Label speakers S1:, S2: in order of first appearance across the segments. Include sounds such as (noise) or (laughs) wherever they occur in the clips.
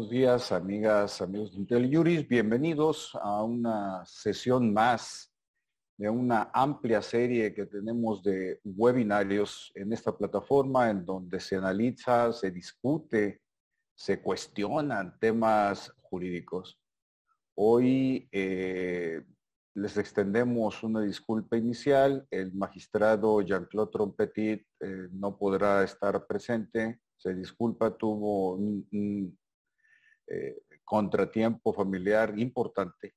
S1: Buenos días, amigas, amigos de Intel Bienvenidos a una sesión más de una amplia serie que tenemos de webinarios en esta plataforma en donde se analiza, se discute, se cuestionan temas jurídicos. Hoy eh, les extendemos una disculpa inicial. El magistrado Jean-Claude Trompetit eh, no podrá estar presente. Se disculpa, tuvo un, eh, contratiempo familiar importante.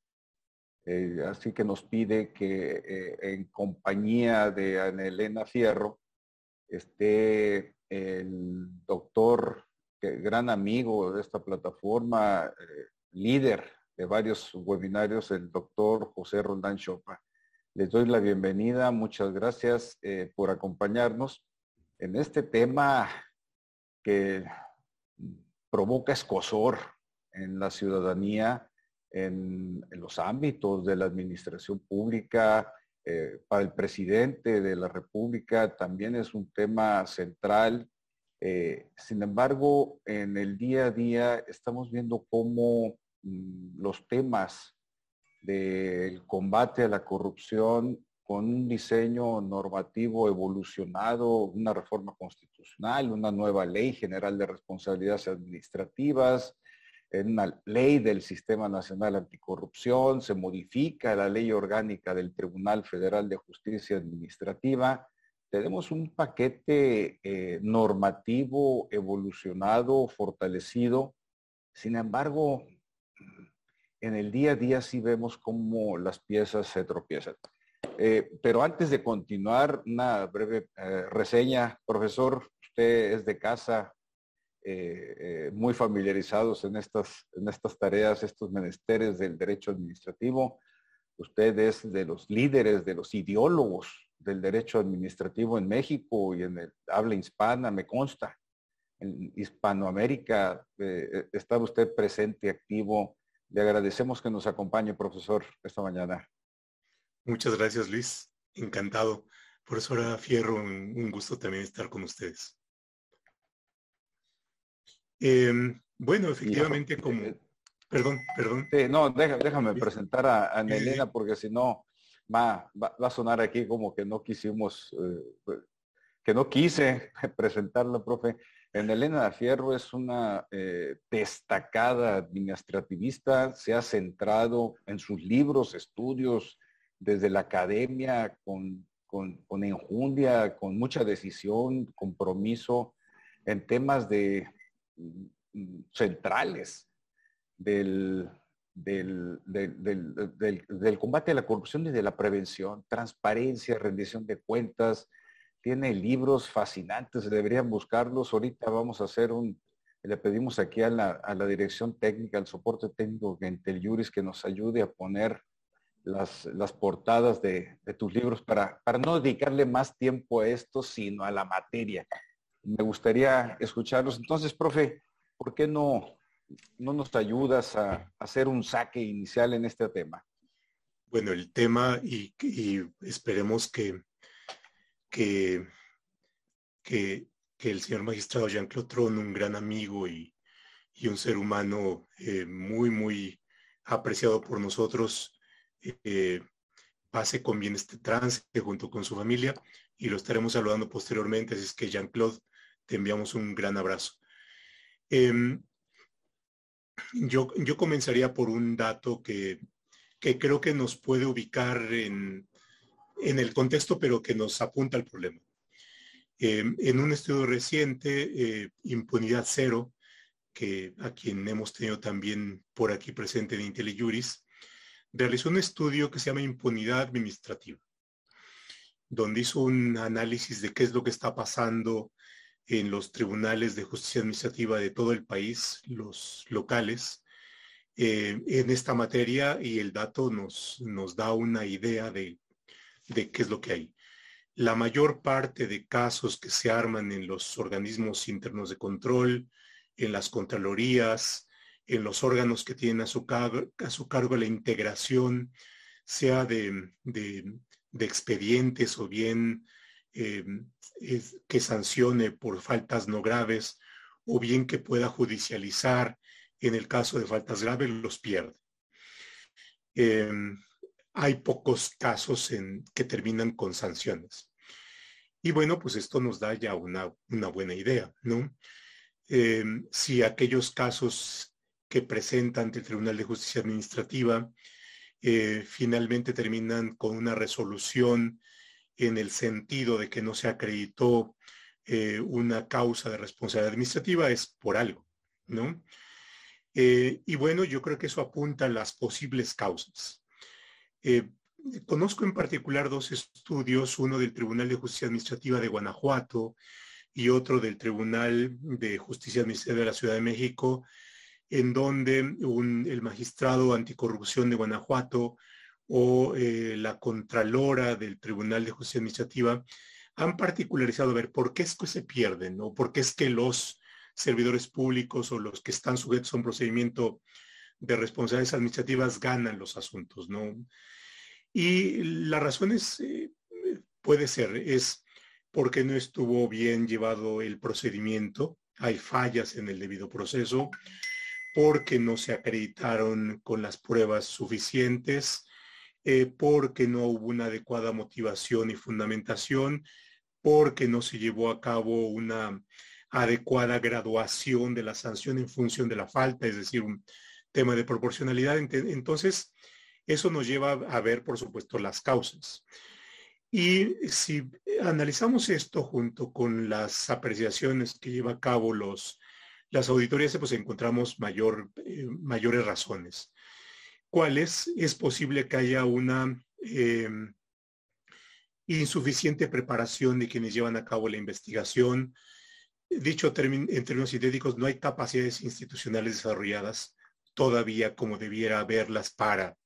S1: Eh, así que nos pide que en compañía de Ana Elena Fierro esté el doctor, gran amigo de esta plataforma, líder de varios webinarios, el doctor José Roldán Chopa. Les doy la bienvenida, muchas gracias eh, por acompañarnos en este tema que provoca escosor en la ciudadanía, en, los ámbitos de la administración pública, eh, para el presidente de la República también es un tema central. Eh, sin embargo, en el día a día estamos viendo cómo Mm, los temas del combate a la corrupción con un diseño normativo evolucionado, una reforma constitucional, una nueva ley general de responsabilidades administrativas, una ley del Sistema Nacional Anticorrupción, se modifica la ley orgánica del Tribunal Federal de Justicia Administrativa. Tenemos un paquete eh, normativo evolucionado, fortalecido. Sin embargo, en el día a día sí vemos cómo las piezas se tropiezan. Eh, pero antes de continuar, una breve eh, reseña. Profesor, usted es de casa, eh, muy familiarizados en estas, en estas tareas, estos menesteres del derecho administrativo. Usted es de los líderes, de los ideólogos del derecho administrativo en México y en el habla hispana, me consta. En Hispanoamérica está usted presente, activo le agradecemos que nos acompañe, profesor, esta mañana.
S2: Muchas gracias, Luis. Encantado. Profesora Fierro, un, gusto también estar con ustedes. Em, bueno, efectivamente, como... Eh, perdón, perdón.
S1: no, déjame presentar a, a Nelena porque si no va, va, a sonar aquí como que no quisimos, eh, que no quise (laughs) presentarla, profe. En Elena Fierro es una eh, destacada administrativista, se ha centrado en sus libros, estudios, desde la academia, con, con, enjundia, con mucha decisión, compromiso, en temas de centrales del, del, del, combate a la corrupción y de la prevención, transparencia, rendición de cuentas, tiene libros fascinantes, deberían buscarlos. Ahorita vamos a hacer un, le pedimos aquí a la, dirección técnica, al soporte técnico de Juris que nos ayude a poner las, las portadas de, tus libros para, para no dedicarle más tiempo a esto, sino a la materia. Me gustaría escucharlos. Entonces, profe, ¿por qué no, no nos ayudas a, hacer un saque inicial en este tema?
S2: Bueno, el tema y esperemos que que, que, el señor magistrado Jean-Claude Tron, un gran amigo y, un ser humano eh, muy, muy apreciado por nosotros, eh, pase con bien este trance junto con su familia y lo estaremos saludando posteriormente. Así es que Jean-Claude, te enviamos un gran abrazo. Em, yo, yo comenzaría por un dato que, que creo que nos puede ubicar en, en el contexto, pero que nos apunta al problema. Em, en un estudio reciente, eh, Impunidad Cero, que a quien hemos tenido también por aquí presente en IntelliJuris, realizó un estudio que se llama Impunidad Administrativa, donde hizo un análisis de qué es lo que está pasando en los tribunales de justicia administrativa de todo el país, los locales, eh, en esta materia y el dato nos, nos da una idea de de qué es lo que hay. La mayor parte de casos que se arman en los organismos internos de control, en las contralorías, en los órganos que tienen a su, cargo, a su cargo la integración, sea de, expedientes o bien eh, que sancione por faltas no graves, o bien que pueda judicializar en el caso de faltas graves los pierde. Em, hay pocos casos en, que terminan con sanciones. Y bueno, pues esto nos da ya una, una buena idea, ¿no? Em, si aquellos casos que presenta ante el Tribunal de Justicia Administrativa eh, finalmente terminan con una resolución en el sentido de que no se acreditó eh, una causa de responsabilidad administrativa, es por algo, ¿no? Eh, y bueno, yo creo que eso apunta a las posibles causas. conozco en particular dos estudios, uno del Tribunal de Justicia Administrativa de Guanajuato y otro del Tribunal de Justicia Administrativa de la Ciudad de México, en donde el magistrado anticorrupción de Guanajuato o eh, la Contralora del Tribunal de Justicia Administrativa han particularizado a ver por qué es que se pierden o por qué es que los servidores públicos o los que están sujetos a un procedimiento de responsabilidades administrativas ganan los asuntos, ¿no? Y la razón es, eh, puede ser, es porque no estuvo bien llevado el procedimiento, hay fallas en el debido proceso, porque no se acreditaron con las pruebas suficientes, eh, porque no hubo una adecuada motivación y fundamentación, porque no se llevó a cabo una adecuada graduación de la sanción en función de la falta, es decir, un tema de proporcionalidad. Entonces, eso nos lleva a ver, por supuesto, las causas. Y si analizamos esto junto con las apreciaciones que lleva a cabo las auditorías pues encontramos mayor, eh, mayores razones. ¿Cuáles? Es posible que haya una em, insuficiente preparación de quienes llevan a cabo la investigación. Dicho en términos sintéticos, no hay capacidades institucionales desarrolladas todavía como debiera haberlas para.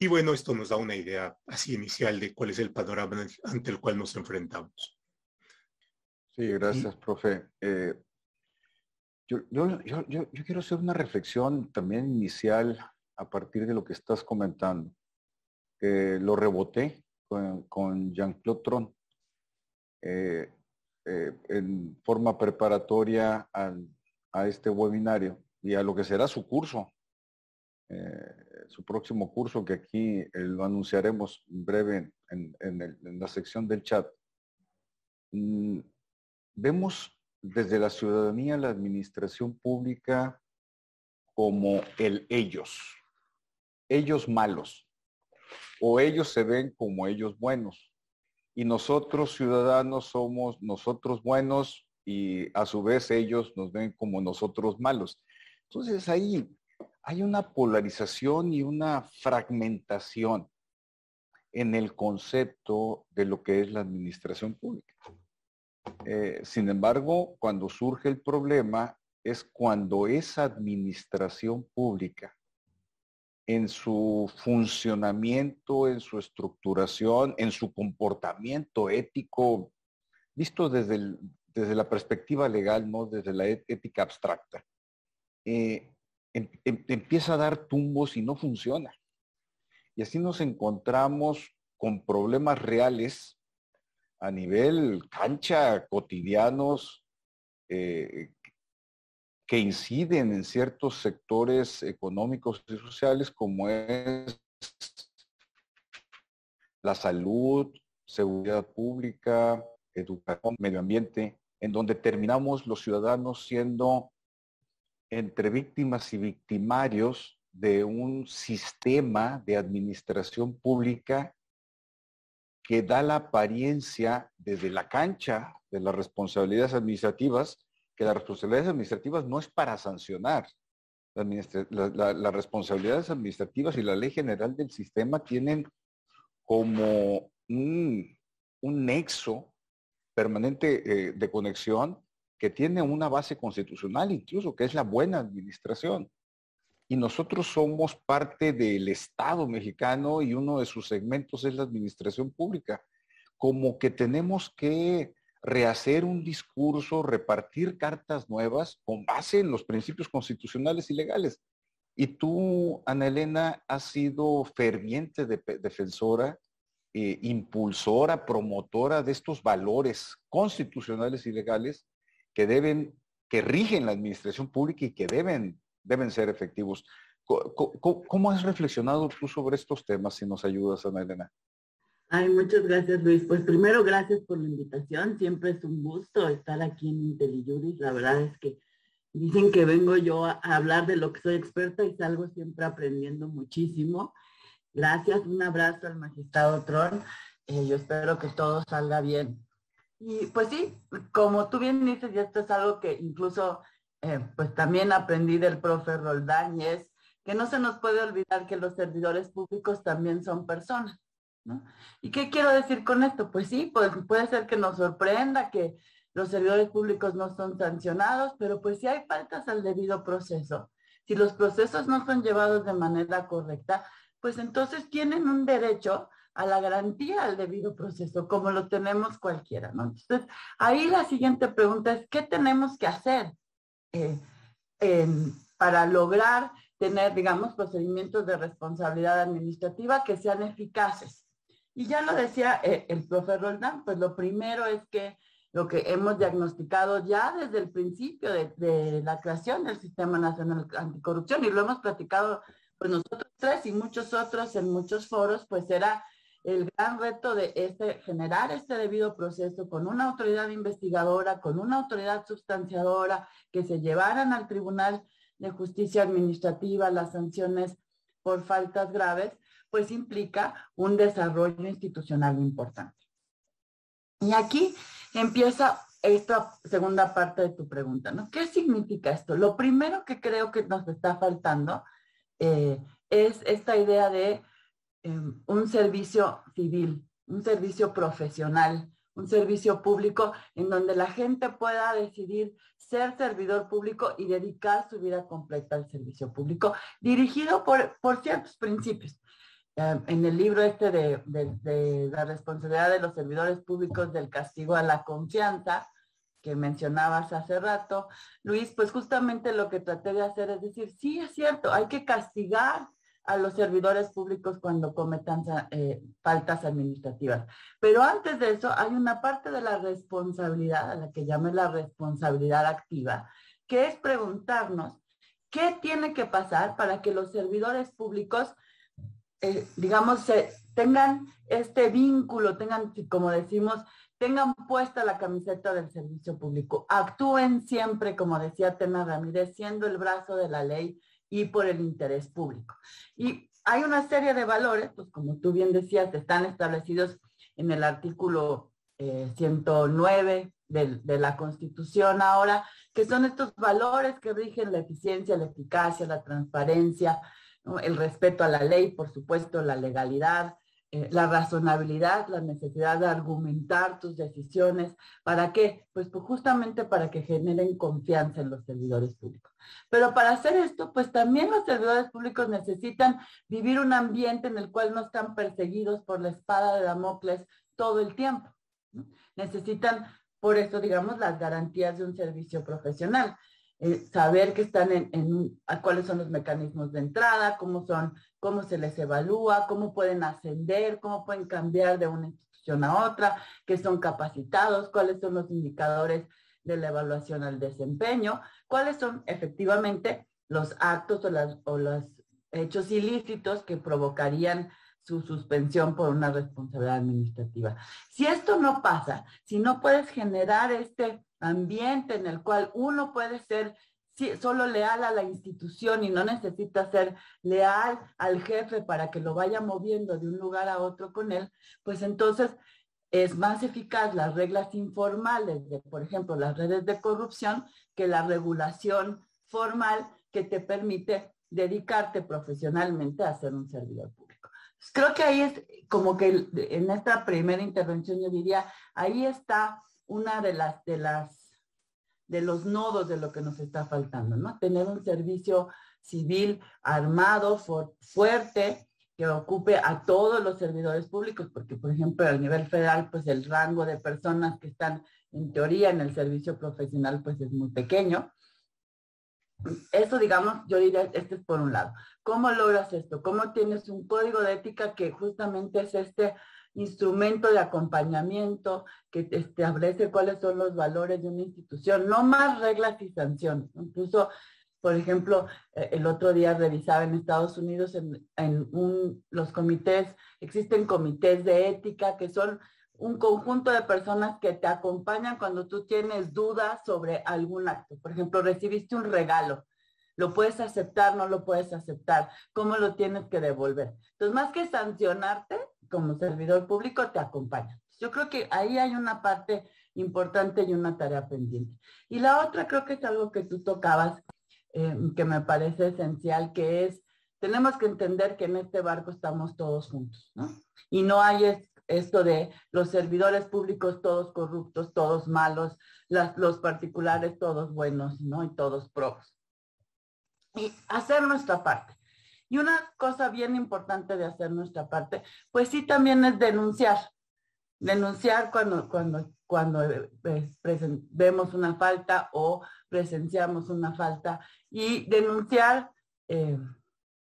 S2: Y bueno, esto nos da una idea así inicial de cuál es el panorama ante el cual nos enfrentamos.
S1: Sí, gracias, profe. Eh, yo, quiero hacer una reflexión también inicial a partir de lo que estás comentando. lo reboté con, Jean-Claude Tron eh, eh, en forma preparatoria a este webinario y a lo que será su curso, eh, su próximo curso que aquí lo anunciaremos en breve en, la sección del chat. Mm, vemos desde la ciudadanía la administración pública como el ellos, ellos malos, o ellos se ven como ellos buenos, y nosotros ciudadanos somos nosotros buenos y a su vez ellos nos ven como nosotros malos. Entonces ahí hay una polarización y una fragmentación en el concepto de lo que es la administración pública. Eh, sin embargo, cuando surge el problema es cuando esa administración pública en su funcionamiento, en su estructuración, en su comportamiento ético, visto desde, desde la perspectiva legal, no desde la ética abstracta, eh, em, em, empieza a dar tumbos y no funciona. Y así nos encontramos con problemas reales a nivel cancha cotidianos eh, que inciden en ciertos sectores económicos y sociales como es la salud, seguridad pública, educación, medio ambiente, en donde terminamos los ciudadanos siendo entre víctimas y victimarios de un sistema de administración pública que da la apariencia desde la cancha de las responsabilidades administrativas, que las responsabilidades administrativas no es para sancionar. Las responsabilidades administrativas y la ley general del sistema tienen como un, nexo permanente eh, de conexión que tiene una base constitucional incluso, que es la buena administración y nosotros somos parte del Estado mexicano y uno de sus segmentos es la administración pública. Como que tenemos que rehacer un discurso, repartir cartas nuevas con base en los principios constitucionales y legales. Y tú, Ana Elena, has sido ferviente defensora, eh, impulsora, promotora de estos valores constitucionales y legales que deben, que rigen la administración pública y que deben deben ser efectivos. ¿Cómo, has reflexionado tú sobre estos temas, si nos ayudas, Ana Elena?
S3: Ay, muchas gracias, Luis. Pues primero, gracias por la invitación. Siempre es un gusto estar aquí en IntelliJuris. La verdad es que dicen que vengo yo a hablar de lo que soy experta y salgo siempre aprendiendo muchísimo. Gracias, un abrazo al magistrado Tron. Eh, yo espero que todo salga bien. Y pues sí, como tú bien dices, y esto es algo que incluso eh, pues también aprendí del profe Roldán y es que no se nos puede olvidar que los servidores públicos también son personas. ¿Y qué quiero decir con esto? Pues sí, pues puede ser que nos sorprenda que los servidores públicos no son sancionados, pero pues si hay faltas al debido proceso, si los procesos no son llevados de manera correcta, pues entonces tienen un derecho a la garantía al debido proceso, como lo tenemos cualquiera. Entonces, ahí la siguiente pregunta es, ¿qué tenemos que hacer eh, para lograr tener, digamos, procedimientos de responsabilidad administrativa que sean eficaces? Y ya lo decía eh, el profe Roldán, pues lo primero es que lo que hemos diagnosticado ya desde el principio de, de, la creación del Sistema Nacional Anticorrupción, y lo hemos platicado pues nosotros tres y muchos otros en muchos foros, pues era el gran reto de este, generar este debido proceso con una autoridad investigadora, con una autoridad sustanciadora, que se llevaran al Tribunal de Justicia Administrativa las sanciones por faltas graves, pues implica un desarrollo institucional importante. Y aquí empieza esta segunda parte de tu pregunta, ¿no? ¿Qué significa esto? Lo primero que creo que nos está faltando eh, es esta idea de Em, un servicio civil, un servicio profesional, un servicio público en donde la gente pueda decidir ser servidor público y dedicar su vida completa al servicio público, dirigido por, por ciertos principios. Em, en el libro este de, de, la responsabilidad de los servidores públicos del castigo a la confianza, que mencionabas hace rato, Luis, pues justamente lo que traté de hacer es decir, sí es cierto, hay que castigar a los servidores públicos cuando cometan eh, faltas administrativas. Pero antes de eso hay una parte de la responsabilidad, a la que llame la responsabilidad activa, que es preguntarnos qué tiene que pasar para que los servidores públicos, eh, digamos, tengan este vínculo, tengan, como decimos, tengan puesta la camiseta del servicio público, actúen siempre, como decía Tema Ramírez, siendo el brazo de la ley y por el interés público. Y hay una serie de valores, pues como tú bien decías, están establecidos en el artículo 109 eh, de, la Constitución ahora, que son estos valores que rigen la eficiencia, la eficacia, la transparencia, el respeto a la ley, por supuesto, la legalidad, eh, la razonabilidad, la necesidad de argumentar tus decisiones. ¿Para qué? Pues, pues, justamente para que generen confianza en los servidores públicos. Pero para hacer esto, pues también los servidores públicos necesitan vivir un ambiente en el cual no están perseguidos por la espada de Damocles todo el tiempo. Necesitan, por eso, digamos, las garantías de un servicio profesional. Eh, saber que están en, cuáles son los mecanismos de entrada, cómo son, cómo se les evalúa, cómo pueden ascender, cómo pueden cambiar de una institución a otra, que son capacitados, cuáles son los indicadores de la evaluación al desempeño, cuáles son efectivamente los actos o, o los hechos ilícitos que provocarían su suspensión por una responsabilidad administrativa. Si esto no pasa, si no puedes generar este ambiente en el cual uno puede ser solo leal a la institución y no necesita ser leal al jefe para que lo vaya moviendo de un lugar a otro con él, pues entonces es más eficaz las reglas informales de, por ejemplo, las redes de corrupción que la regulación formal que te permite dedicarte profesionalmente a ser un servidor público. Creo que ahí es como que en esta primera intervención yo diría, ahí está una de las, de las, de los nodos de lo que nos está faltando, ¿no? Tener un servicio civil armado, fuerte, que ocupe a todos los servidores públicos, porque por ejemplo a nivel federal, pues el rango de personas que están en teoría en el servicio profesional, pues es muy pequeño. Eso, digamos, yo diría, este es por un lado. ¿Cómo logras esto? ¿Cómo tienes un código de ética que justamente es este instrumento de acompañamiento que establece cuáles son los valores de una institución, no más reglas y sanciones. Incluso Por ejemplo, eh, el otro día revisaba en Estados Unidos en, los comités, existen comités de ética que son un conjunto de personas que te acompañan cuando tú tienes dudas sobre algún acto. Por ejemplo, recibiste un regalo. ¿Lo puedes aceptar? ¿No lo puedes aceptar? ¿Cómo lo tienes que devolver? Entonces, más que sancionarte como servidor público, te acompañan. Yo creo que ahí hay una parte importante y una tarea pendiente. Y la otra creo que es algo que tú tocabas, eh, que me parece esencial, que es, tenemos que entender que en este barco estamos todos juntos, ¿no? Y no hay esto de los servidores públicos todos corruptos, todos malos, los particulares todos buenos, ¿no? Y todos pros. Y hacer nuestra parte. Y una cosa bien importante de hacer nuestra parte, pues sí también es denunciar. Denunciar cuando, cuando, cuando eh, vemos una falta o presenciamos una falta. Y denunciar, eh,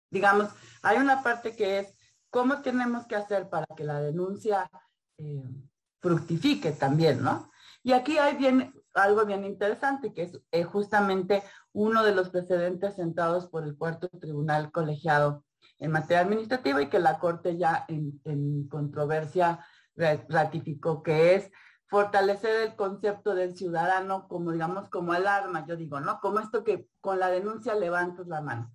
S3: digamos, hay una parte que es ¿Cómo tenemos que hacer para que la denuncia eh, fructifique también, no? Y aquí hay bien, algo bien interesante, que es justamente uno de los precedentes sentados por el cuarto tribunal colegiado en materia administrativa y que la Corte ya en, controversia ratificó, que es fortalecer el concepto del ciudadano como, digamos, como alarma, yo digo, ¿no? Como esto que con la denuncia levantas la mano.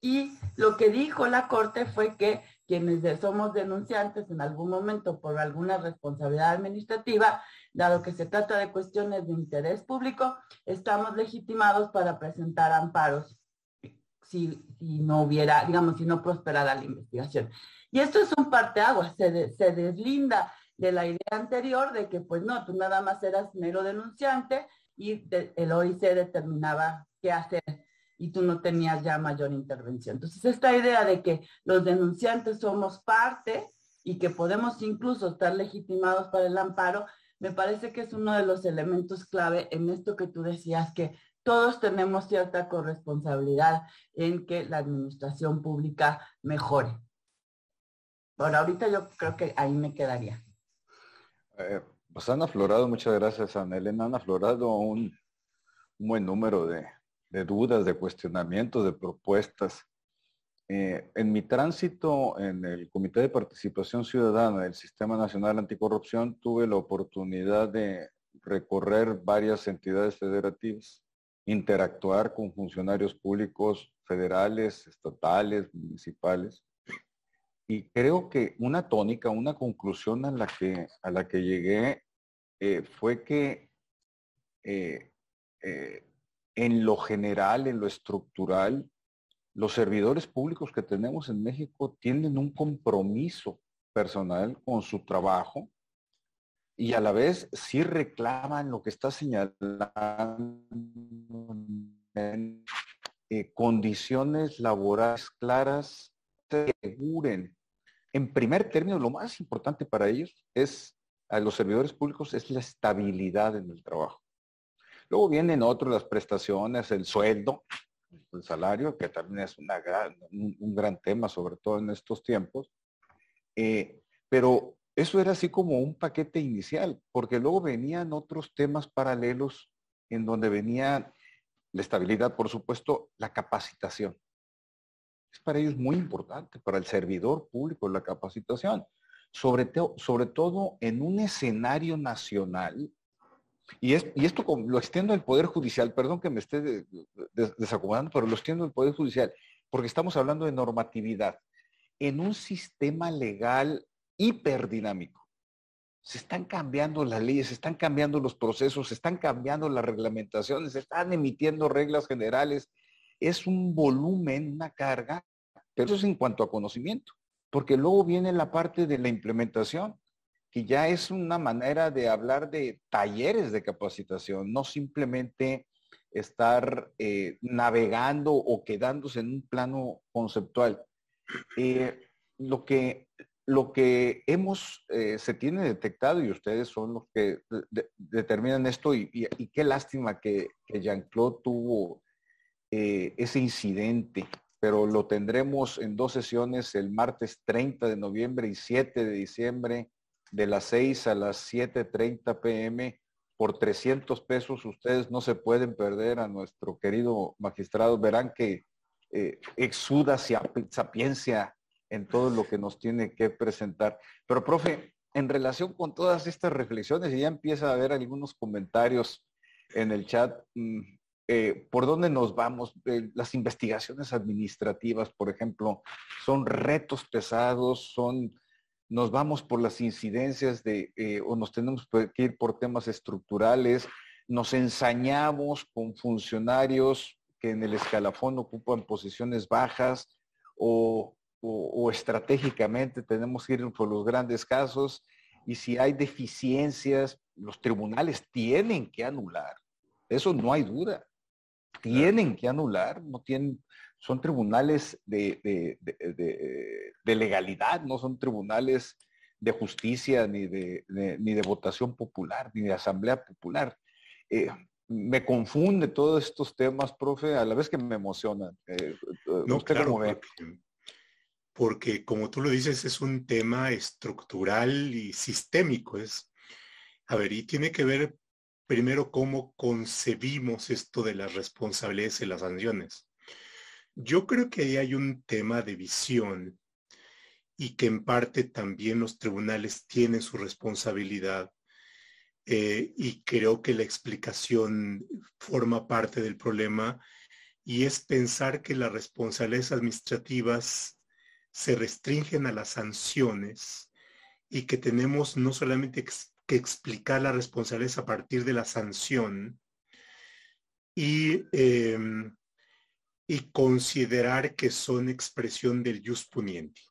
S3: Y lo que dijo la Corte fue que quienes somos denunciantes en algún momento por alguna responsabilidad administrativa, dado que se trata de cuestiones de interés público, estamos legitimados para presentar amparos si, no hubiera, digamos, si no prosperara la investigación. Y esto es un parteaguas, se, se deslinda de la idea anterior de que, pues no, tú nada más eras mero denunciante y el OIC determinaba qué hacer y tú no tenías ya mayor intervención. Entonces, esta idea de que los denunciantes somos parte y que podemos incluso estar legitimados para el amparo, me parece que es uno de los elementos clave en esto que tú decías, que todos tenemos cierta corresponsabilidad en que la administración pública mejore. Por ahorita yo creo que ahí me quedaría.
S1: Eh, pues han aflorado, muchas gracias Ana Elena, han aflorado un buen número de, de dudas, de cuestionamientos, de propuestas. Eh, en mi tránsito en el Comité de Participación Ciudadana del Sistema Nacional Anticorrupción tuve la oportunidad de recorrer varias entidades federativas, interactuar con funcionarios públicos federales, estatales, municipales. Y creo que una tónica, una conclusión a la que, a la que llegué eh, fue que eh, en lo general, en lo estructural, los servidores públicos que tenemos en México tienen un compromiso personal con su trabajo y a la vez sí reclaman lo que está señalando eh, condiciones laborales claras, aseguren. En primer término, lo más importante para ellos es, a los servidores públicos, es la estabilidad en el trabajo. Luego vienen otros, las prestaciones, el sueldo, el salario, que también es una un, gran tema, sobre todo en estos tiempos. Eh, pero eso era así como un paquete inicial, porque luego venían otros temas paralelos en donde venía la estabilidad, por supuesto, la capacitación. Es para ellos muy importante, para el servidor público, la capacitación. Sobre, sobre todo en un escenario nacional y, esto lo extiendo al Poder Judicial, perdón que me esté desacomodando, pero lo extiendo al Poder Judicial, porque estamos hablando de normatividad. En un sistema legal hiperdinámico, se están cambiando las leyes, se están cambiando los procesos, se están cambiando las reglamentaciones, se están emitiendo reglas generales. Es un volumen, una carga, pero eso es en cuanto a conocimiento, porque luego viene la parte de la implementación que ya es una manera de hablar de talleres de capacitación, no simplemente estar eh, navegando o quedándose en un plano conceptual. Eh, lo, que, lo que hemos, eh, se tiene detectado y ustedes son los que determinan esto y, qué lástima que, que Jean-Claude tuvo ese incidente, pero lo tendremos en dos sesiones el martes 30 de noviembre y 7 de diciembre de las 6 a las 7.30 pm por 300 pesos ustedes no se pueden perder a nuestro querido magistrado. Verán que eh, exuda sapiencia en todo lo que nos tiene que presentar. Pero, profe, en relación con todas estas reflexiones, y ya empieza a haber algunos comentarios en el chat, mm, eh, ¿por dónde nos vamos? Eh, las investigaciones administrativas, por ejemplo, son retos pesados, son nos vamos por las incidencias de, eh, o nos tenemos que ir por temas estructurales, nos ensañamos con funcionarios que en el escalafón ocupan posiciones bajas o, estratégicamente tenemos que ir por los grandes casos y si hay deficiencias, los tribunales tienen que anular. Eso no hay duda. Tienen que anular, no tienen, son tribunales de, legalidad, no son tribunales de justicia ni de, ni de votación popular, ni de asamblea popular. Eh, me confunde todos estos temas, profe, a la vez que me emocionan. Eh,
S2: no, claro, porque, porque, como tú lo dices, es un tema estructural y sistémico. Es, a ver, y tiene que ver primero cómo concebimos esto de las responsabilidades y las sanciones. Yo creo que ahí hay un tema de visión y que en parte también los tribunales tienen su responsabilidad eh, y creo que la explicación forma parte del problema y es pensar que las responsabilidades administrativas se restringen a las sanciones y que tenemos no solamente que explicar las responsabilidades a partir de la sanción y em, y considerar que son expresión del jus punienti.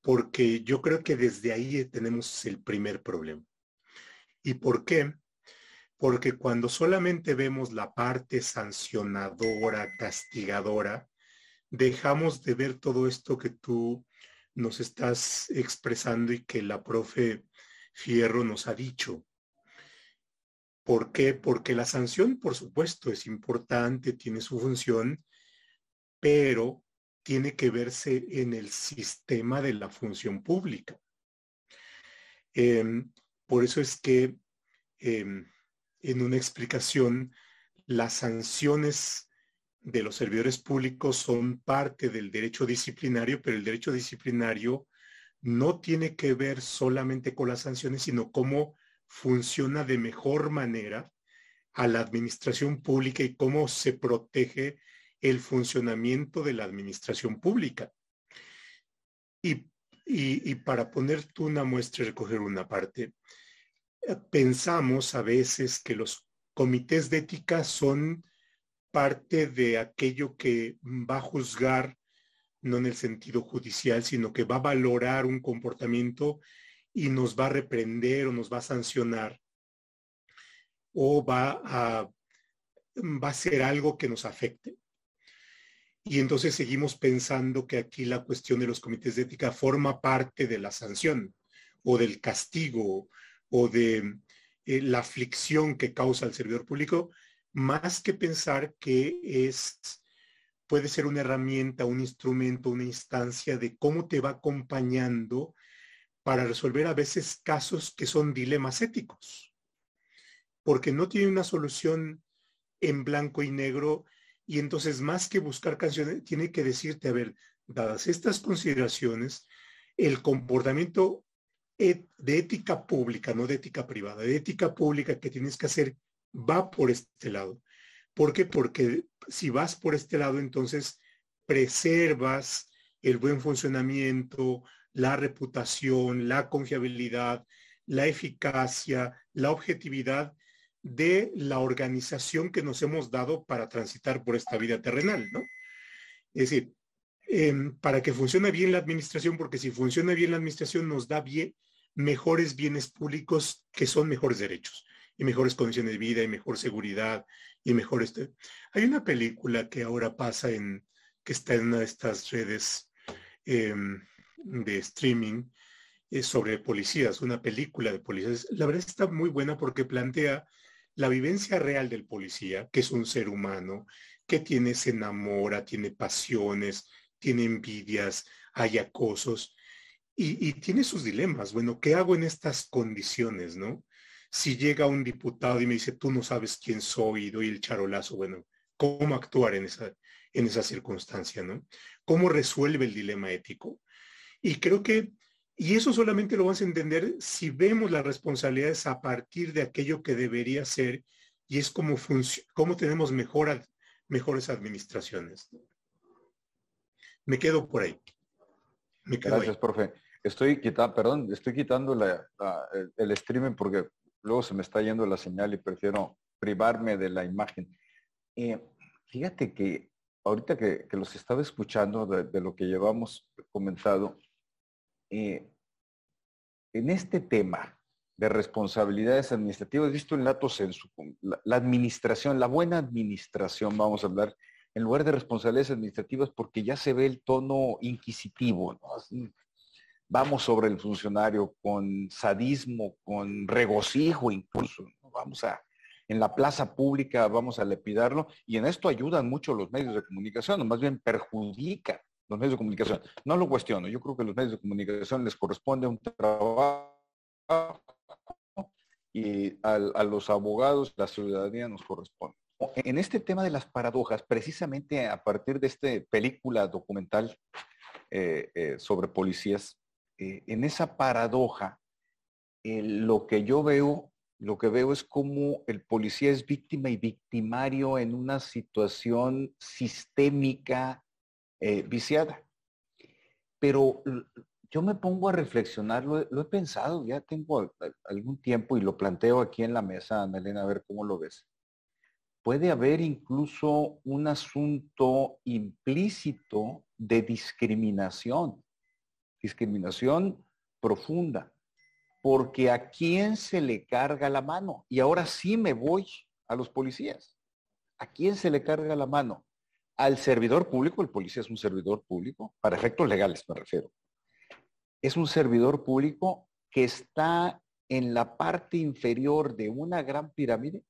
S2: Porque yo creo que desde ahí tenemos el primer problema. ¿Y por qué? Porque cuando solamente vemos la parte sancionadora, castigadora, dejamos de ver todo esto que tú nos estás expresando y que la profe Fierro nos ha dicho. ¿Por qué? Porque la sanción, por supuesto, es importante, tiene su función, pero tiene que verse en el sistema de la función pública. Em, por eso es que em, en una explicación, las sanciones de los servidores públicos son parte del derecho disciplinario, pero el derecho disciplinario no tiene que ver solamente con las sanciones, sino cómo funciona de mejor manera a la administración pública y cómo se protege el funcionamiento de la administración pública. Y, y, para poner tú una muestra y recoger una parte, pensamos a veces que los comités de ética son parte de aquello que va a juzgar, no en el sentido judicial, sino que va a valorar un comportamiento y nos va a reprender o nos va a sancionar o va a, va a ser algo que nos afecte. Y entonces seguimos pensando que aquí la cuestión de los comités de ética forma parte de la sanción o del castigo o de eh, la aflicción que causa el servidor público, más que pensar que es puede ser una herramienta, un instrumento, una instancia de cómo te va acompañando para resolver a veces casos que son dilemas éticos, porque no tiene una solución en blanco y negro y entonces más que buscar canciones, tiene que decirte, a ver, dadas estas consideraciones, el comportamiento de ética pública, no de ética privada, de ética pública que tienes que hacer va por este lado. ¿Por qué? Porque si vas por este lado, entonces preservas el buen funcionamiento, la reputación, la confiabilidad, la eficacia, la objetividad de la organización que nos hemos dado para transitar por esta vida terrenal, ¿no? Es decir, em, para que funcione bien la administración, porque si funciona bien la administración nos da bien, mejores bienes públicos que son mejores derechos y mejores condiciones de vida y mejor seguridad y mejor este. Hay una película que ahora pasa en, que está en una de estas redes em, de streaming sobre policías, una película de policías. La verdad está muy buena porque plantea la vivencia real del policía, que es un ser humano, que tiene, se enamora, tiene pasiones, tiene envidias, hay acosos y, tiene sus dilemas. Bueno, ¿qué hago en estas condiciones, no? si llega un diputado y me dice, tú no sabes quién soy y doy el charolazo, bueno, ¿cómo actuar en esa, en esa circunstancia, ¿no? ¿Cómo resuelve el dilema ético? Y creo que, y eso solamente lo vamos a entender si vemos las responsabilidades a partir de aquello que debería ser y es cómo, cómo tenemos mejores administraciones. Me quedo por ahí.
S1: Gracias, profe. Estoy quitando, perdón, estoy quitando el, streaming porque luego se me está yendo la señal y prefiero privarme de la imagen. Eh, fíjate que ahorita que, los estaba escuchando de, lo que llevamos comenzado, eh, en este tema de responsabilidades administrativas, visto en Latos en la, administración, la buena administración, vamos a hablar, en lugar de responsabilidades administrativas, porque ya se ve el tono inquisitivo, ¿no? vamos sobre el funcionario con sadismo, con regocijo incluso. Vamos a, en la plaza pública vamos a lepidarlo y en esto ayudan mucho los medios de comunicación, o más bien perjudica los medios de comunicación. No lo cuestiono, yo creo que los medios de comunicación les corresponde un trabajo y a, los abogados, la ciudadanía nos corresponde. En este tema de las paradojas, precisamente a partir de esta película documental eh, eh, sobre policías, eh, en esa paradoja, lo que yo veo, lo que veo es como el policía es víctima y victimario en una situación sistémica eh, viciada. Pero yo me pongo a reflexionar, lo, he pensado, ya tengo algún tiempo y lo planteo aquí en la mesa, Ana Elena, a ver cómo lo ves. Puede haber incluso un asunto implícito de discriminación discriminación profunda, porque a quién se le carga la mano. Y ahora sí me voy a los policías. ¿A quién se le carga la mano? Al servidor público, el policía es un servidor público, para efectos legales me refiero. Es un servidor público que está en la parte inferior de una gran pirámide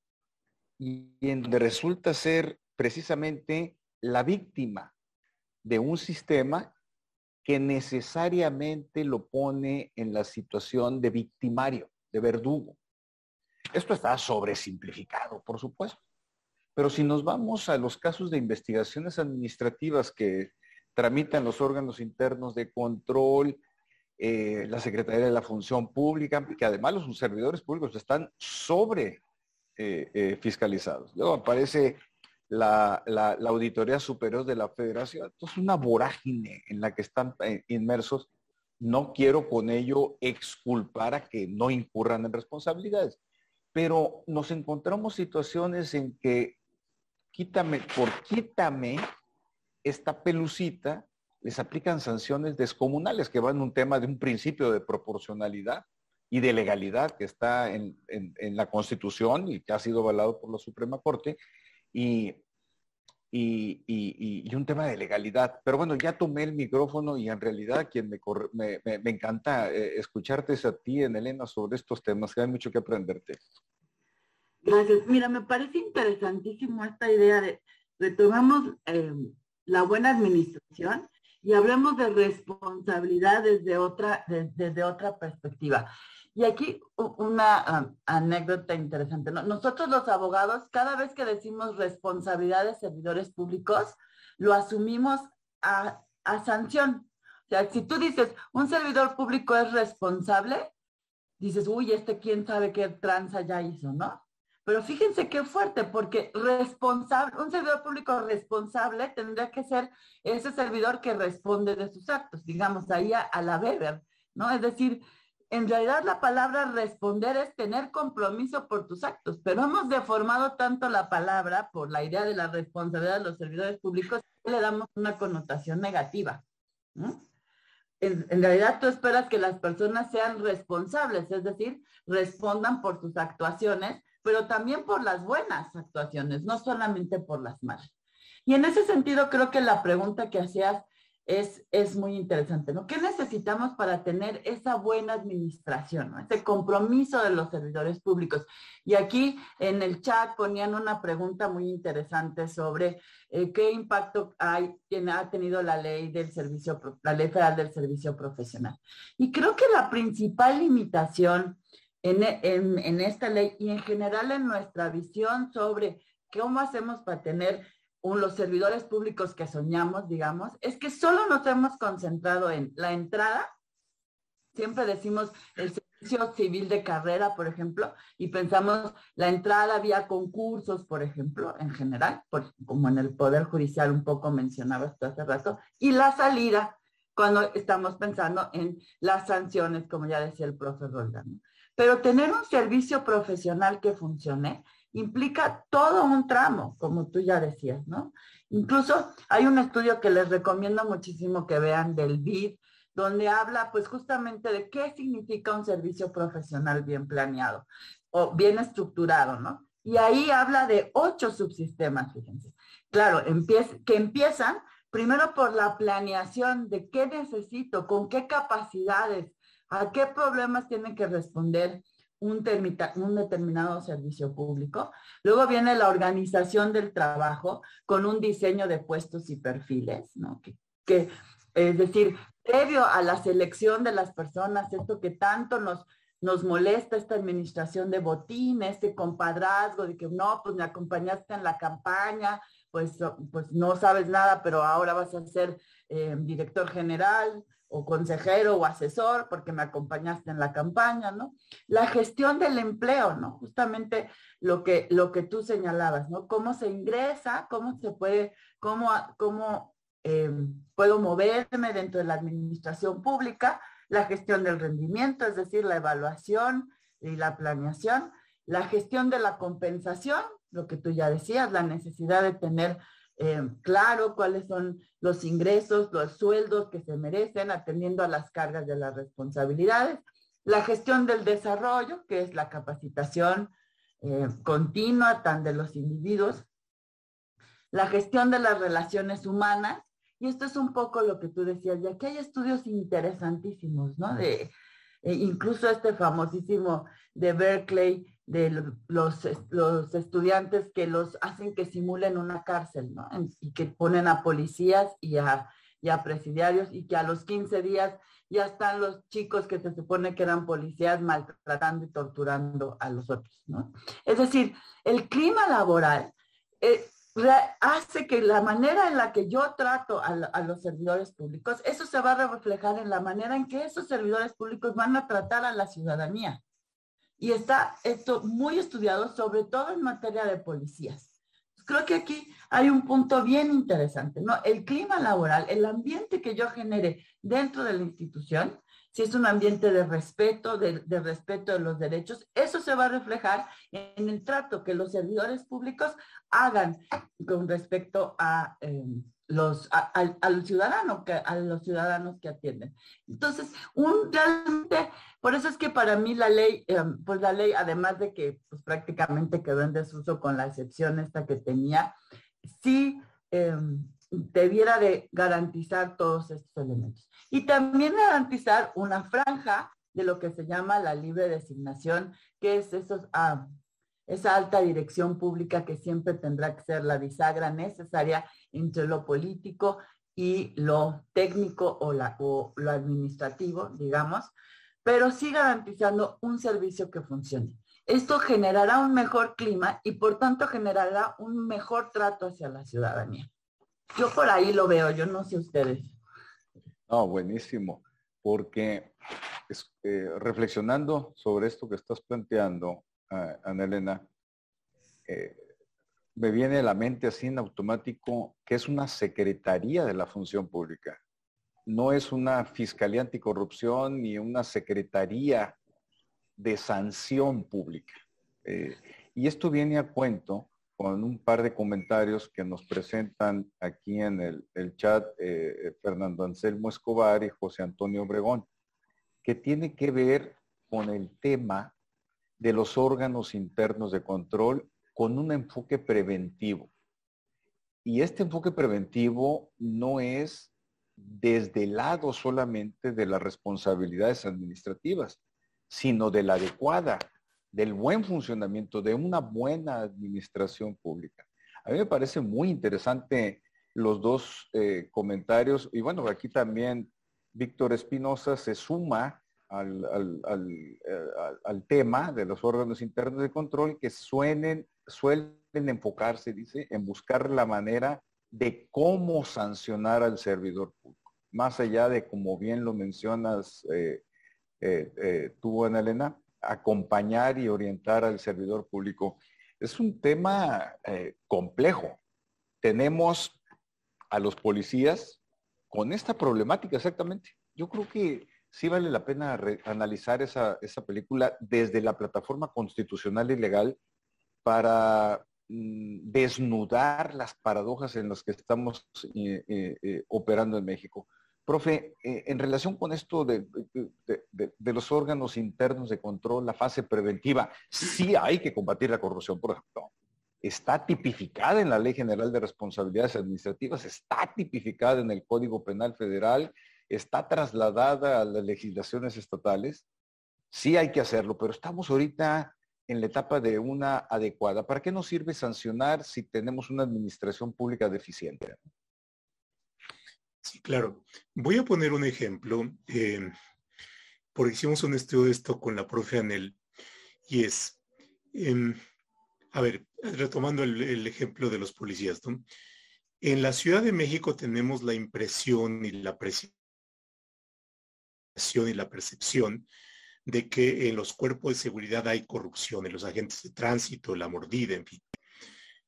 S1: y en donde resulta ser precisamente la víctima de un sistema que necesariamente lo pone en la situación de victimario, de verdugo. Esto está sobresimplificado, por supuesto. Pero si nos vamos a los casos de investigaciones administrativas que tramitan los órganos internos de control, eh, la Secretaría de la Función Pública, que además los servidores públicos están sobre eh, eh, fiscalizados. Luego aparece la, Auditoría Superior de la Federación. Esto es una vorágine en la que están inmersos. No quiero con ello exculpar a que no incurran en responsabilidades, pero nos encontramos situaciones en que quítame, por quítame esta pelucita, les aplican sanciones descomunales que van un tema de un principio de proporcionalidad y de legalidad que está en, en la Constitución y que ha sido avalado por la Suprema Corte, y, y, un tema de legalidad. Pero bueno, ya tomé el micrófono y en realidad quien me, me, encanta eh, escucharte es a ti, en Elena, sobre estos temas, que hay mucho que aprenderte.
S3: Gracias. Mira, me parece interesantísimo esta idea de retomamos eh, la buena administración y hablemos de responsabilidad desde otra, desde otra perspectiva. Y aquí una anécdota interesante. Nosotros los abogados, cada vez que decimos responsabilidad de servidores públicos, lo asumimos a, sanción. O sea, si tú dices, un servidor público es responsable, dices, uy, este quién sabe qué tranza ya hizo, ¿no? Pero fíjense qué fuerte, porque responsable, un servidor público responsable tendría que ser ese servidor que responde de sus actos, digamos, ahí a, la Weber, ¿no? Es decir, en realidad la palabra responder es tener compromiso por tus actos, pero hemos deformado tanto la palabra por la idea de la responsabilidad de los servidores públicos que le damos una connotación negativa. En, realidad tú esperas que las personas sean responsables, es decir, respondan por sus actuaciones, pero también por las buenas actuaciones, no solamente por las malas. Y en ese sentido creo que la pregunta que hacías es, muy interesante, ¿no? ¿Qué necesitamos para tener esa buena administración, ¿no? ese compromiso de los servidores públicos? Y aquí en el chat ponían una pregunta muy interesante sobre eh, qué impacto ha tenido la ley del servicio, la ley federal del servicio profesional. Y creo que la principal limitación en, esta ley y en general en nuestra visión sobre cómo hacemos para tener los servidores públicos que soñamos, digamos, es que solo nos hemos concentrado en la entrada. Siempre decimos el servicio civil de carrera, por ejemplo, y pensamos la entrada vía concursos, por ejemplo, en general, como en el Poder Judicial un poco mencionabas tú hace rato, y la salida cuando estamos pensando en las sanciones, como ya decía el profesor Roldán. Pero tener un servicio profesional que funcione implica todo un tramo, como tú ya decías, ¿no? Incluso hay un estudio que les recomiendo muchísimo que vean del BID, donde habla pues justamente de qué significa un servicio profesional bien planeado o bien estructurado, ¿no? Y ahí habla de ocho subsistemas, fíjense. Claro, que empiezan primero por la planeación de qué necesito, con qué capacidades, a qué problemas tienen que responder un, determinado servicio público. Luego viene la organización del trabajo con un diseño de puestos y perfiles, ¿no? Que, es decir, previo a la selección de las personas, esto que tanto nos, nos molesta esta administración de botín, este compadrazgo de que no, pues me acompañaste en la campaña, pues, pues no sabes nada, pero ahora vas a ser eh, director general, o consejero o asesor porque me acompañaste en la campaña, ¿no? La gestión del empleo, ¿no? Justamente lo que, lo que tú señalabas, ¿no? Cómo se ingresa, cómo se puede, cómo, cómo eh, puedo moverme dentro de la administración pública, la gestión del rendimiento, es decir, la evaluación y la planeación, la gestión de la compensación, lo que tú ya decías, la necesidad de tener eh, claro cuáles son los ingresos, los sueldos que se merecen, atendiendo a las cargas de las responsabilidades, la gestión del desarrollo, que es la capacitación eh, continua tan de los individuos, la gestión de las relaciones humanas, y esto es un poco lo que tú decías, ya que hay estudios interesantísimos, ¿no? De, eh, incluso este famosísimo de Berkeley, de los, los estudiantes que los hacen que simulen una cárcel, ¿no? Y que ponen a policías y a, y a presidiarios y que a los 15 días ya están los chicos que se supone que eran policías maltratando y torturando a los otros, ¿no? Es decir, el clima laboral eh, hace que la manera en la que yo trato a, a, los servidores públicos, eso se va a reflejar en la manera en que esos servidores públicos van a tratar a la ciudadanía. Y está esto muy estudiado, sobre todo en materia de policías. Creo que aquí hay un punto bien interesante, ¿no? El clima laboral, el ambiente que yo genere dentro de la institución, si es un ambiente de respeto, de, respeto de los derechos, eso se va a reflejar en el trato que los servidores públicos hagan con respecto a, em, los, al ciudadano, que, a los ciudadanos que atienden. Entonces, un, realmente, por eso es que para mí la ley, eh, pues la ley, además de que pues, prácticamente quedó en desuso con la excepción esta que tenía, sí eh, debiera de garantizar todos estos elementos. Y también garantizar una franja de lo que se llama la libre designación, que es esos, ah, esa alta dirección pública que siempre tendrá que ser la bisagra necesaria entre lo político y lo técnico o, lo administrativo, digamos, pero sí garantizando un servicio que funcione. Esto generará un mejor clima y por tanto generará un mejor trato hacia la ciudadanía. Yo por ahí lo veo, yo no sé ustedes.
S1: No, buenísimo, porque eh, reflexionando sobre esto que estás planteando, Ana Elena, eh, me viene a la mente así en automático que es una secretaría de la función pública. No es una fiscalía anticorrupción ni una secretaría de sanción pública. Eh, y esto viene a cuento con un par de comentarios que nos presentan aquí en el, chat eh, Fernando Anselmo Escobar y José Antonio Obregón, que tiene que ver con el tema de los órganos internos de control con un enfoque preventivo. Y este enfoque preventivo no es desde el lado solamente de las responsabilidades administrativas, sino de la adecuada, del buen funcionamiento, de una buena administración pública. A mí me parece muy interesante los dos eh, comentarios y bueno, aquí también Víctor Espinosa se suma al, tema de los órganos internos de control que suenen, suelen enfocarse, dice, en buscar la manera de cómo sancionar al servidor público. Más allá de, como bien lo mencionas eh, eh, eh, tú, Ana Elena, acompañar y orientar al servidor público. Es un tema complejo. Tenemos a los policías con esta problemática exactamente. Yo creo que sí vale la pena analizar esa, esa película desde la plataforma constitucional y legal para Mm, desnudar las paradojas en las que estamos eh, eh, eh, operando en México. Profe, en relación con esto de, los órganos internos de control, la fase preventiva, sí hay que combatir la corrupción, por ejemplo. Está tipificada en la Ley General de Responsabilidades Administrativas, está tipificada en el Código Penal Federal, está trasladada a las legislaciones estatales. Sí hay que hacerlo, pero estamos ahorita en la etapa de una adecuada. ¿Para qué nos sirve sancionar si tenemos una administración pública deficiente?
S2: Sí, claro. Voy a poner un ejemplo, eh, porque hicimos un estudio de esto con la profe Anel, y es, em, a ver, retomando el, ejemplo de los policías, ¿no? En la Ciudad de México tenemos la impresión y la percepción y la percepción de que en los cuerpos de seguridad hay corrupción, en los agentes de tránsito, la mordida, en fin.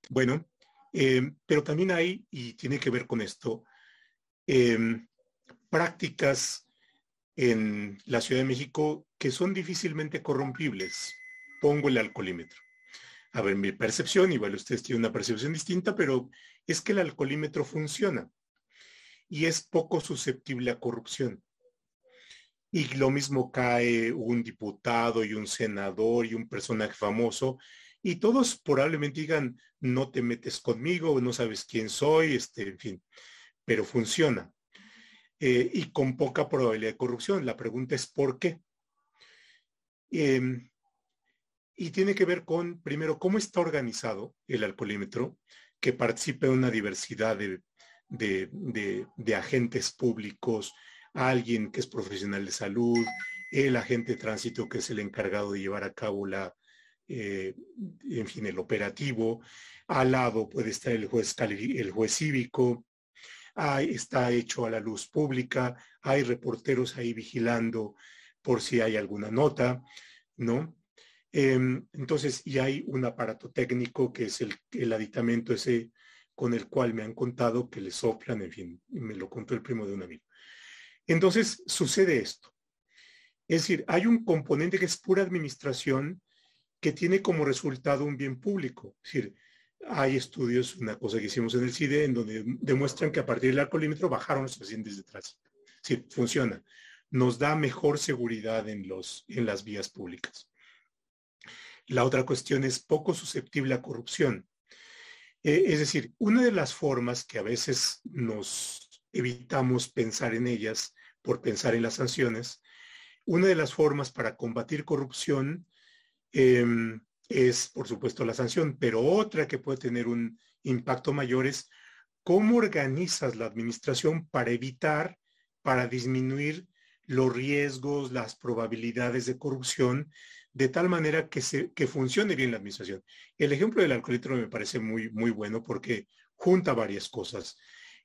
S2: Bueno, eh, pero también hay, y tiene que ver con esto, em, prácticas en la Ciudad de México que son difícilmente corrompibles. Pongo el alcoholímetro. A ver, mi percepción, igual ustedes tienen una percepción distinta, pero es que el alcoholímetro funciona y es poco susceptible a corrupción. Y lo mismo cae un diputado y un senador y un personaje famoso y todos probablemente digan, no te metes conmigo, no sabes quién soy, este, en fin, pero funciona. Eh, y con poca probabilidad de corrupción. La pregunta es ¿por qué? Em, y tiene que ver con, primero, cómo está organizado el alcoholímetro, que participe en una diversidad de, de agentes públicos, alguien que es profesional de salud, el agente de tránsito que es el encargado de llevar a cabo la, eh, en fin, el operativo. Al lado puede estar el juez, el juez cívico. está hecho a la luz pública. Hay reporteros ahí vigilando por si hay alguna nota, ¿no? Em, entonces, y hay un aparato técnico que es el, el aditamento ese con el cual me han contado que le soplan, en fin, me lo contó el primo de un amigo. Entonces sucede esto. Es decir, hay un componente que es pura administración que tiene como resultado un bien público. Es decir, hay estudios, una cosa que hicimos en el CIDE, en donde demuestran que a partir del alcoholímetro bajaron los accidentes de tránsito. Sí, funciona. Nos da mejor seguridad en, los, en las vías públicas. La otra cuestión es poco susceptible a corrupción. Eh, es decir, una de las formas que a veces nos evitamos pensar en ellas por pensar en las sanciones. Una de las formas para combatir corrupción em, es, por supuesto, la sanción, pero otra que puede tener un impacto mayor es cómo organizas la administración para evitar, para disminuir los riesgos, las probabilidades de corrupción, de tal manera que, se, que funcione bien la administración. El ejemplo del alcoholítero me parece muy, muy bueno porque junta varias cosas.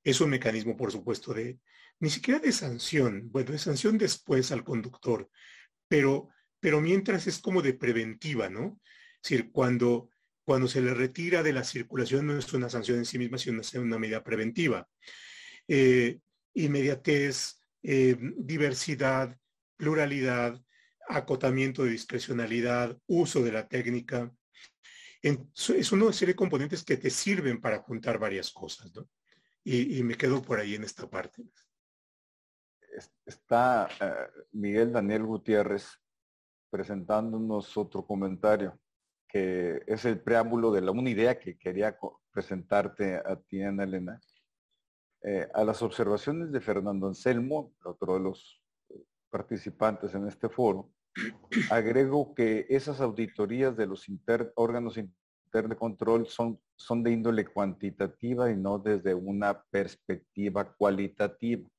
S2: Es un mecanismo, por supuesto, de, ni siquiera de sanción, bueno, de sanción después al conductor, pero, pero mientras es como de preventiva, ¿no? Es decir, cuando, cuando se le retira de la circulación no es una sanción en sí misma, sino una medida preventiva. Eh, inmediatez, eh, diversidad, pluralidad, acotamiento de discrecionalidad, uso de la técnica. es una serie de componentes que te sirven para juntar varias cosas, ¿no? Y me quedo por ahí en esta parte
S1: está eh, Miguel Daniel Gutiérrez presentándonos otro comentario, que es el preámbulo de la, una idea que quería presentarte a ti, Ana Elena. Eh, a las observaciones de Fernando Anselmo, otro de los participantes en este foro, agrego que esas auditorías de los órganos internos de control son, son de índole cuantitativa y no desde una perspectiva cualitativa.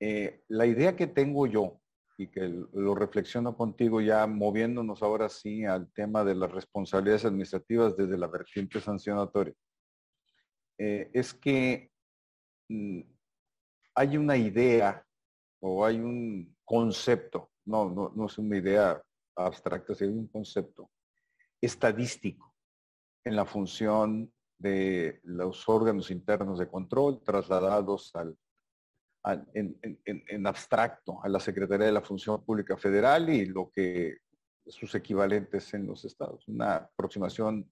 S1: Eh, la idea que tengo yo y que lo reflexiono contigo ya moviéndonos ahora sí al tema de las responsabilidades administrativas desde la vertiente sancionatoria, eh, es que mm, hay una idea o hay un concepto, no, no, no es una idea abstracta, sino un concepto estadístico en la función de los órganos internos de control trasladados al en, abstracto a la Secretaría de la Función Pública Federal y lo que sus equivalentes en los estados. Una aproximación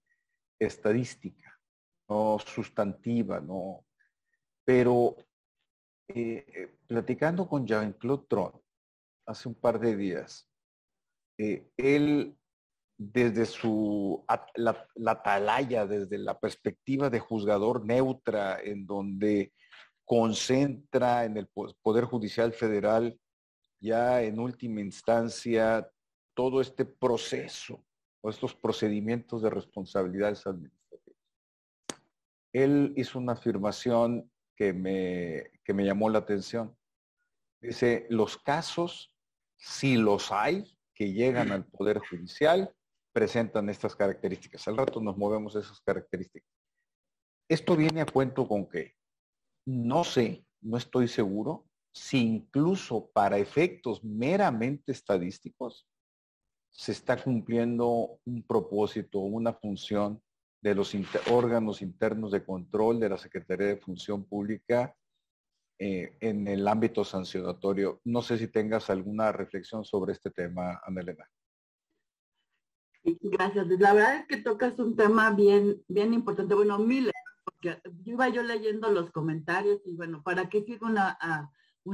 S1: estadística, no sustantiva, no. Pero eh, eh, platicando con Jean-Claude Tron hace un par de días, eh, él desde su la, la atalaya, desde la perspectiva de juzgador neutra, en donde concentra en el Poder Judicial Federal ya en última instancia todo este proceso o estos procedimientos de responsabilidades administrativas. Él hizo una afirmación que me, que me llamó la atención. Dice, los casos, si los hay, que llegan al Poder Judicial, presentan estas características. Al rato nos movemos esas características. Esto viene a cuento con qué? No sé, no estoy seguro si incluso para efectos meramente estadísticos se está cumpliendo un propósito, una función de los órganos internos de control de la Secretaría de Función Pública eh, en el ámbito sancionatorio. No sé si tengas alguna reflexión sobre este tema, Ana Elena.
S3: Gracias. La verdad es que tocas un tema bien, bien importante. Bueno, miles porque iba yo leyendo los comentarios y bueno, ¿para qué sirve una,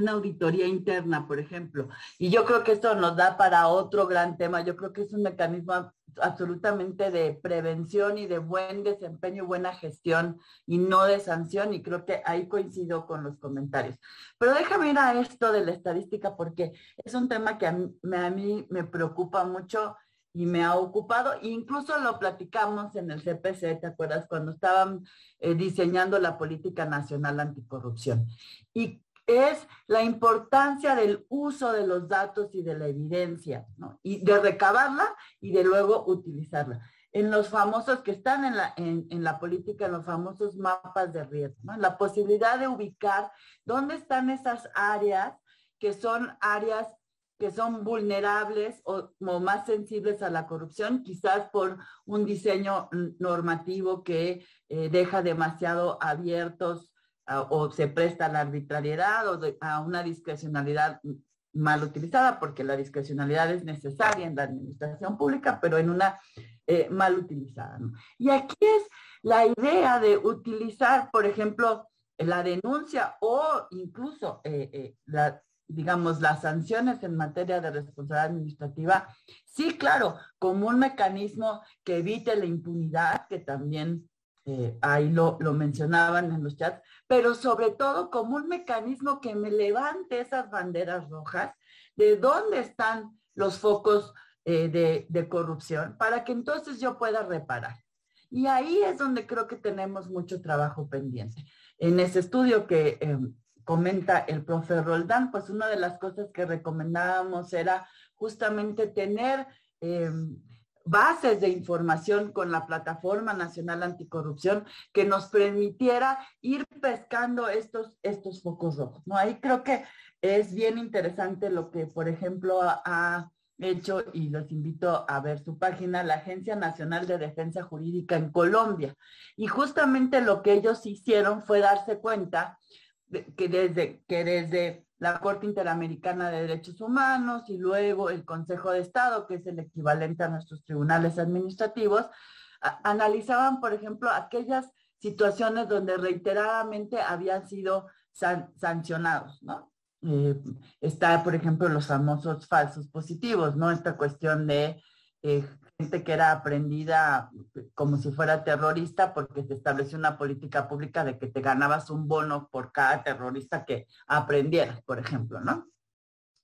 S3: auditoría interna, por ejemplo? Y yo creo que esto nos da para otro gran tema. Yo creo que es un mecanismo absolutamente de prevención y de buen desempeño y buena gestión y no de sanción y creo que ahí coincido con los comentarios. Pero déjame ir a esto de la estadística porque es un tema que a mí me preocupa mucho y me ha ocupado. Incluso lo platicamos en el CPC, ¿te acuerdas? Cuando estaban eh, diseñando la política nacional anticorrupción. Y es la importancia del uso de los datos y de la evidencia, ¿no? Y de recabarla y de luego utilizarla. En los famosos que están en la, en, la política, en los famosos mapas de riesgo. La posibilidad de ubicar dónde están esas áreas que son áreas que son vulnerables o, más sensibles a la corrupción, quizás por un diseño normativo que eh, deja demasiado abiertos o se presta a la arbitrariedad o a una discrecionalidad mal utilizada, porque la discrecionalidad es necesaria en la administración pública, pero en una eh, mal utilizada. Y aquí es la idea de utilizar, por ejemplo, la denuncia o incluso eh, la, digamos, las sanciones en materia de responsabilidad administrativa, sí, claro, como un mecanismo que evite la impunidad, que también eh, ahí lo, lo, mencionaban en los chats, pero sobre todo como un mecanismo que me levante esas banderas rojas de dónde están los focos eh, de, corrupción para que entonces yo pueda reparar. Y ahí es donde creo que tenemos mucho trabajo pendiente. En ese estudio que em, comenta el profe Roldán, pues una de las cosas que recomendábamos era justamente tener em, bases de información con la Plataforma Nacional Anticorrupción que nos permitiera ir pescando estos, estos focos rojos. ¿no? Ahí creo que es bien interesante lo que, por ejemplo, ha hecho, y los invito a ver su página, la Agencia Nacional de Defensa Jurídica en Colombia. Y justamente lo que ellos hicieron fue darse cuenta que desde, que desde la Corte Interamericana de Derechos Humanos y luego el Consejo de Estado, que es el equivalente a nuestros tribunales administrativos, analizaban, por ejemplo, aquellas situaciones donde reiteradamente habían sido sancionados, ¿no? Eh, está, por ejemplo, los famosos falsos positivos, ¿no? Esta cuestión de eh, gente que era aprendida como si fuera terrorista porque se estableció una política pública de que te ganabas un bono por cada terrorista que aprendieras, por ejemplo, ¿no?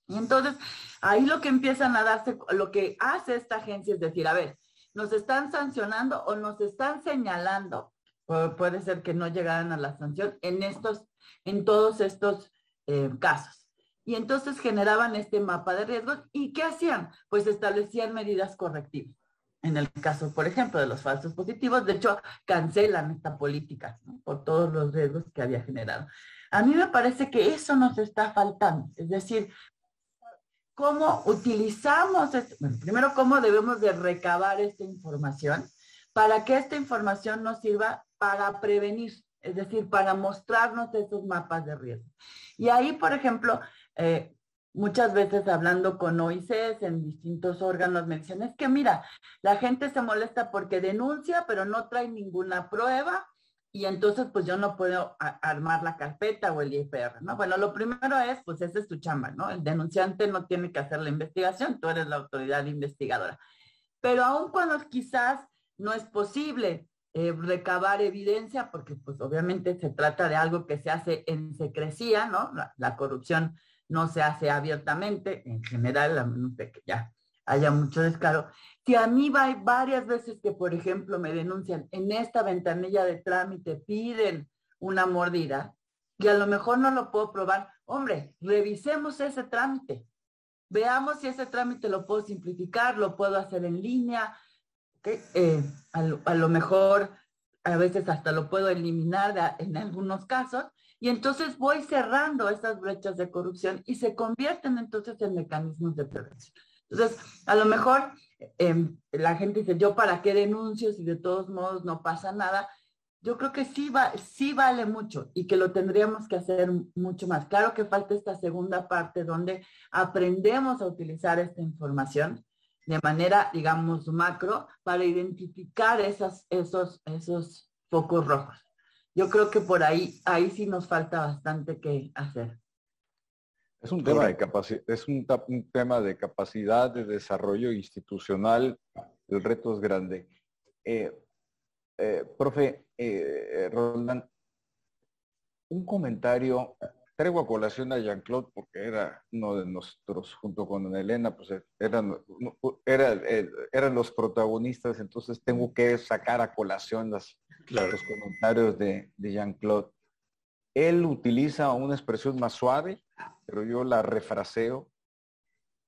S3: Y entonces ahí lo que empiezan a darse, lo que hace esta agencia es decir, a ver, nos están sancionando o nos están señalando, puede ser que no llegaran a la sanción en estos, en todos estos eh, casos. y entonces generaban este mapa de riesgos y ¿qué hacían? Pues establecían medidas correctivas. En el caso, por ejemplo, de los falsos positivos, de hecho, cancelan esta política por todos los riesgos que había generado. A mí me parece que eso nos está faltando, es decir, cómo utilizamos, bueno, primero cómo debemos de recabar esta información para que esta información nos sirva para prevenir, es decir, para mostrarnos esos mapas de riesgo. Y ahí, por ejemplo, eh, muchas veces hablando con OICs en distintos órganos me dicen, es que mira, la gente se molesta porque denuncia, pero no trae ninguna prueba y entonces pues yo no puedo armar la carpeta o el IPR, ¿no? Bueno, lo primero es, pues esa es tu chamba, ¿no? El denunciante no tiene que hacer la investigación, tú eres la autoridad investigadora. Pero aun cuando quizás no es posible eh, recabar evidencia, porque pues obviamente se trata de algo que se hace en secrecía, ¿no? La, corrupción no se hace abiertamente, en general, a menos de que ya haya mucho descaro. Si a mí va varias veces que, por ejemplo, me denuncian en esta ventanilla de trámite, piden una mordida, y a lo mejor no lo puedo probar, hombre, revisemos ese trámite. Veamos si ese trámite lo puedo simplificar, lo puedo hacer en línea, eh, a, lo, mejor a veces hasta lo puedo eliminar en algunos casos, y entonces voy cerrando esas brechas de corrupción y se convierten entonces en mecanismos de prevención. Entonces, a lo mejor em, la gente dice, yo para qué denuncio si de todos modos no pasa nada. Yo creo que sí, va, sí vale mucho y que lo tendríamos que hacer mucho más. Claro que falta esta segunda parte donde aprendemos a utilizar esta información de manera, digamos, macro para identificar esas, esos, esos focos rojos. Yo creo que por ahí, ahí sí nos falta bastante que hacer.
S1: Es un tema de capacidad, es un, tema de capacidad de desarrollo institucional. El reto es grande. Eh, eh, profe eh, Roland, un comentario traigo a colación a Jean-Claude porque era uno de nosotros, junto con Elena, pues eran, eran los protagonistas, entonces tengo que sacar a colación los comentarios de, de Jean-Claude. Él utiliza una expresión más suave, pero yo la refraseo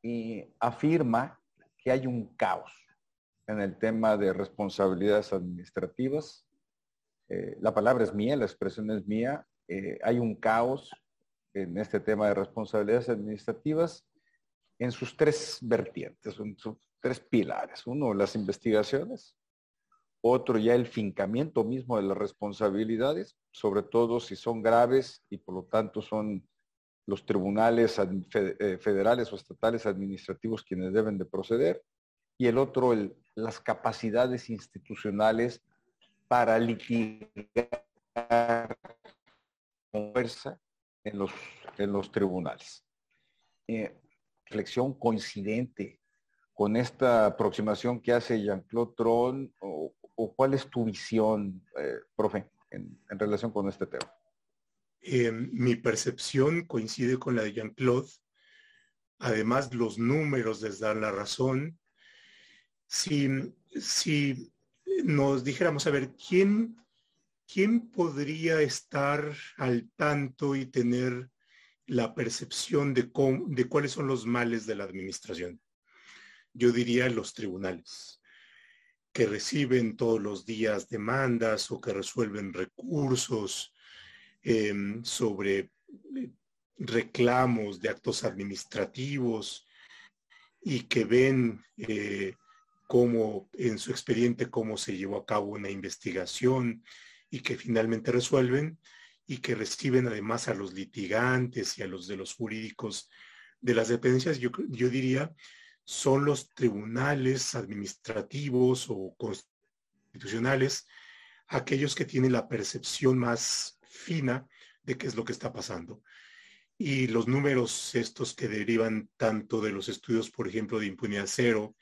S1: y afirma que hay un caos en el tema de responsabilidades administrativas. Eh, la palabra es mía, la expresión es mía. Eh, hay un caos en este tema de responsabilidades administrativas en sus tres vertientes, en sus tres pilares. Uno, las investigaciones. Otro, ya el fincamiento mismo de las responsabilidades, sobre todo si son graves y por lo tanto son los tribunales eh, federales o estatales administrativos quienes deben de proceder. Y el otro, las capacidades institucionales para litigar con fuerza en los, en los tribunales. Eh, reflexión coincidente con esta aproximación que hace Jean-Claude Tron o, cuál es tu visión, eh, profe, en, relación con este tema?
S2: Eh, mi percepción coincide con la de Jean-Claude. Además, los números les dan la razón. Si, si nos dijéramos, a ver, ¿quién ¿quién podría estar al tanto y tener la percepción de, cuáles son los males de la administración? Yo diría los tribunales, que reciben todos los días demandas o que resuelven recursos em, sobre eh, reclamos de actos administrativos y que ven eh, cómo en su expediente cómo se llevó a cabo una investigación y que finalmente resuelven y que reciben además a los litigantes y a los de los jurídicos de las dependencias, yo, yo diría, son los tribunales administrativos o constitucionales aquellos que tienen la percepción más fina de qué es lo que está pasando. Y los números estos que derivan tanto de los estudios, por ejemplo, de impunidad cero,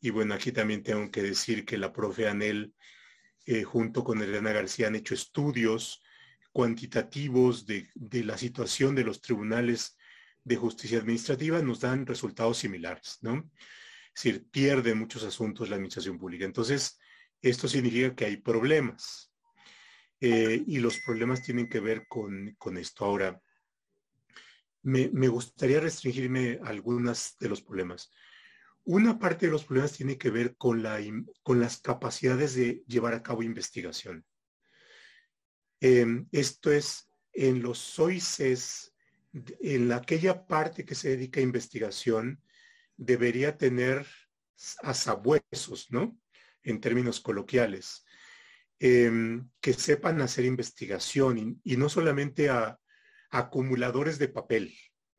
S2: y bueno, aquí también tengo que decir que la profe Anel eh, junto con Elena García han hecho estudios cuantitativos de, la situación de los tribunales de justicia administrativa, nos dan resultados similares, ¿no? Es decir, pierde muchos asuntos la administración pública. Entonces, esto significa que hay problemas. Eh, y los problemas tienen que ver con, esto. Ahora, me gustaría restringirme a algunos de los problemas. Una parte de los problemas tiene que ver con, la, con las capacidades de llevar a cabo investigación. Em, esto es, en los OICES, en aquella parte que se dedica a investigación, debería tener asabuesos, ¿no? En términos coloquiales, em, que sepan hacer investigación y, no solamente a, acumuladores de papel,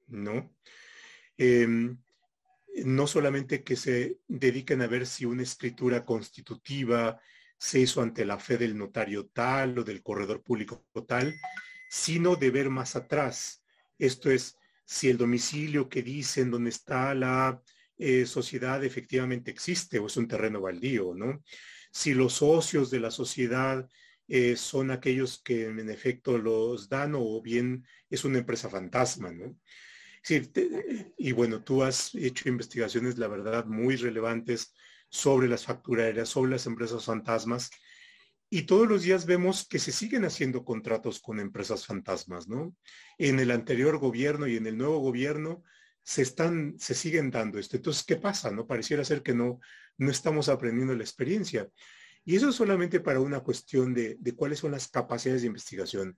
S2: ¿no? Em, no solamente que se dediquen a ver si una escritura constitutiva se hizo ante la fe del notario tal o del corredor público tal, sino de ver más atrás. Esto es, si el domicilio que dicen donde está la eh, sociedad efectivamente existe o es un terreno baldío, ¿no? Si los socios de la sociedad eh, son aquellos que en efecto los dan o bien es una empresa fantasma, ¿no? Y bueno, tú has hecho investigaciones, la verdad, muy relevantes sobre las factureras, sobre las empresas fantasmas, y todos los días vemos que se siguen haciendo contratos con empresas fantasmas, ¿no? En el anterior gobierno y en el nuevo gobierno se están, se siguen dando esto. Entonces, ¿qué pasa? No pareciera ser que no, no estamos aprendiendo la experiencia. Y eso es solamente para una cuestión de, de cuáles son las capacidades de investigación.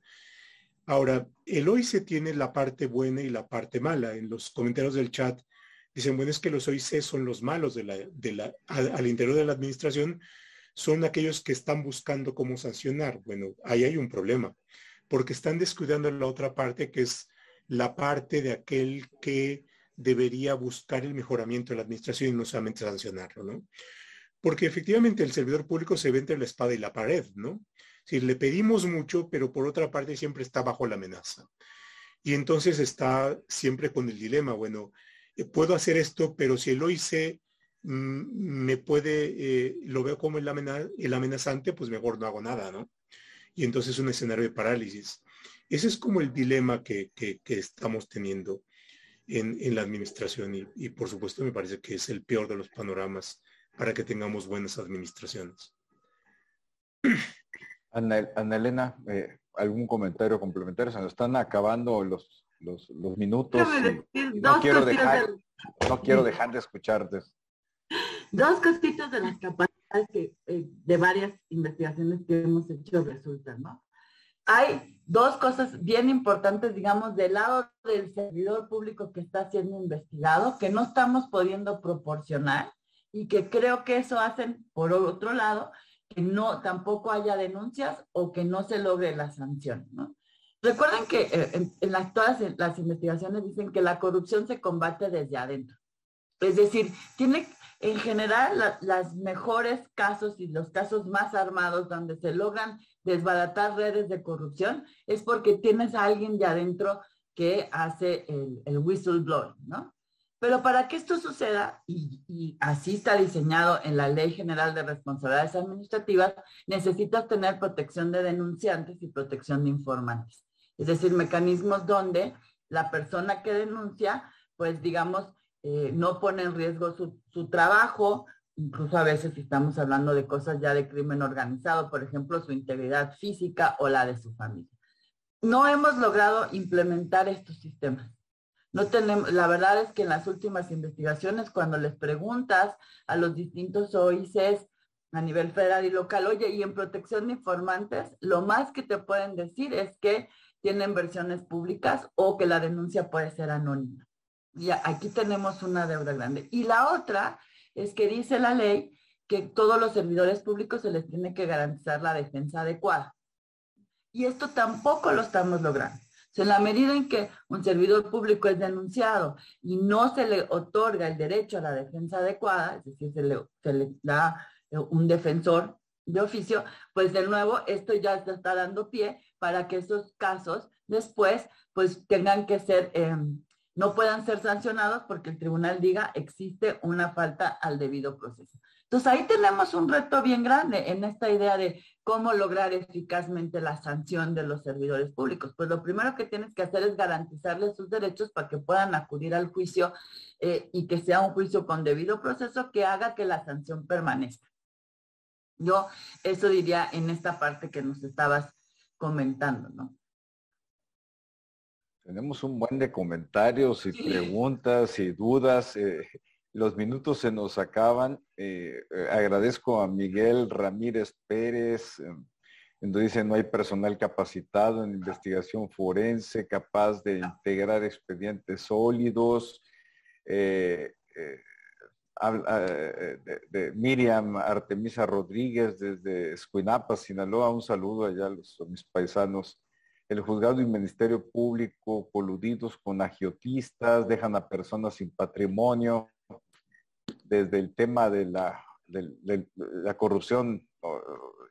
S2: Ahora, el OIC tiene la parte buena y la parte mala. En los comentarios del chat dicen, bueno, es que los OIC son los malos de la, de la, al, interior de la administración, son aquellos que están buscando cómo sancionar. Bueno, ahí hay un problema, porque están descuidando la otra parte, que es la parte de aquel que debería buscar el mejoramiento de la administración y no solamente sancionarlo, ¿no? Porque efectivamente el servidor público se ve entre la espada y la pared, ¿no? Le pedimos mucho, pero por otra parte siempre está bajo la amenaza. Y entonces está siempre con el dilema, bueno, eh, puedo hacer esto, pero si lo hice, mm, me puede, eh, lo veo como el, amenazante, pues mejor no hago nada, ¿no? Y entonces es un escenario de parálisis. Ese es como el dilema que, estamos teniendo en, en la administración y, por supuesto me parece que es el peor de los panoramas para que tengamos buenas administraciones. (clears throat)
S1: Ana, Elena, eh, ¿algún comentario complementario? Se nos están acabando los, los, minutos. No quiero, dejar, no quiero dejar de escucharte.
S3: Dos cositas de las capacidades que eh, de varias investigaciones que hemos hecho resultan, ¿no? Hay dos cosas bien importantes, digamos, del lado del servidor público que está siendo investigado, que no estamos pudiendo proporcionar y que creo que eso hacen, por otro lado, que no tampoco haya denuncias o que no se logre la sanción, ¿no? Recuerden que eh, en, las, todas las investigaciones dicen que la corrupción se combate desde adentro. Es decir, tiene en general las mejores casos y los casos más armados donde se logran desbaratar redes de corrupción es porque tienes a alguien de adentro que hace el, el whistleblower, ¿no? Pero para que esto suceda, y, así está diseñado en la Ley General de Responsabilidades Administrativas, necesitas tener protección de denunciantes y protección de informantes. Es decir, mecanismos donde la persona que denuncia, pues digamos, eh, no pone en riesgo su, su trabajo, incluso a veces estamos hablando de cosas ya de crimen organizado, por ejemplo, su integridad física o la de su familia. No hemos logrado implementar estos sistemas. No tenemos, la verdad es que en las últimas investigaciones, cuando les preguntas a los distintos OICs a nivel federal y local, oye, y en protección de informantes, lo más que te pueden decir es que tienen versiones públicas o que la denuncia puede ser anónima. Y aquí tenemos una deuda grande. Y la otra es que dice la ley que todos los servidores públicos se les tiene que garantizar la defensa adecuada. Y esto tampoco lo estamos logrando en la medida en que un servidor público es denunciado y no se le otorga el derecho a la defensa adecuada, es decir, se le, da eh, un defensor de oficio, pues de nuevo esto ya está dando pie para que esos casos después pues tengan que ser, em, no puedan ser sancionados porque el tribunal diga existe una falta al debido proceso. Entonces ahí tenemos un reto bien grande en esta idea de cómo lograr eficazmente la sanción de los servidores públicos. Pues lo primero que tienes que hacer es garantizarles sus derechos para que puedan acudir al juicio eh, y que sea un juicio con debido proceso que haga que la sanción permanezca. Yo eso diría en esta parte que nos estabas comentando, ¿no?
S1: Tenemos un buen de comentarios y preguntas y dudas. Eh, los minutos se nos acaban. Eh, eh, agradezco a Miguel Ramírez Pérez, donde dice no hay personal capacitado en investigación forense capaz de integrar expedientes sólidos. de, Miriam Artemisa Rodríguez desde Escuinapa, Sinaloa. Un saludo allá a, los, a mis paisanos el juzgado y ministerio público coludidos con agiotistas, dejan a personas sin patrimonio, desde el tema de la, corrupción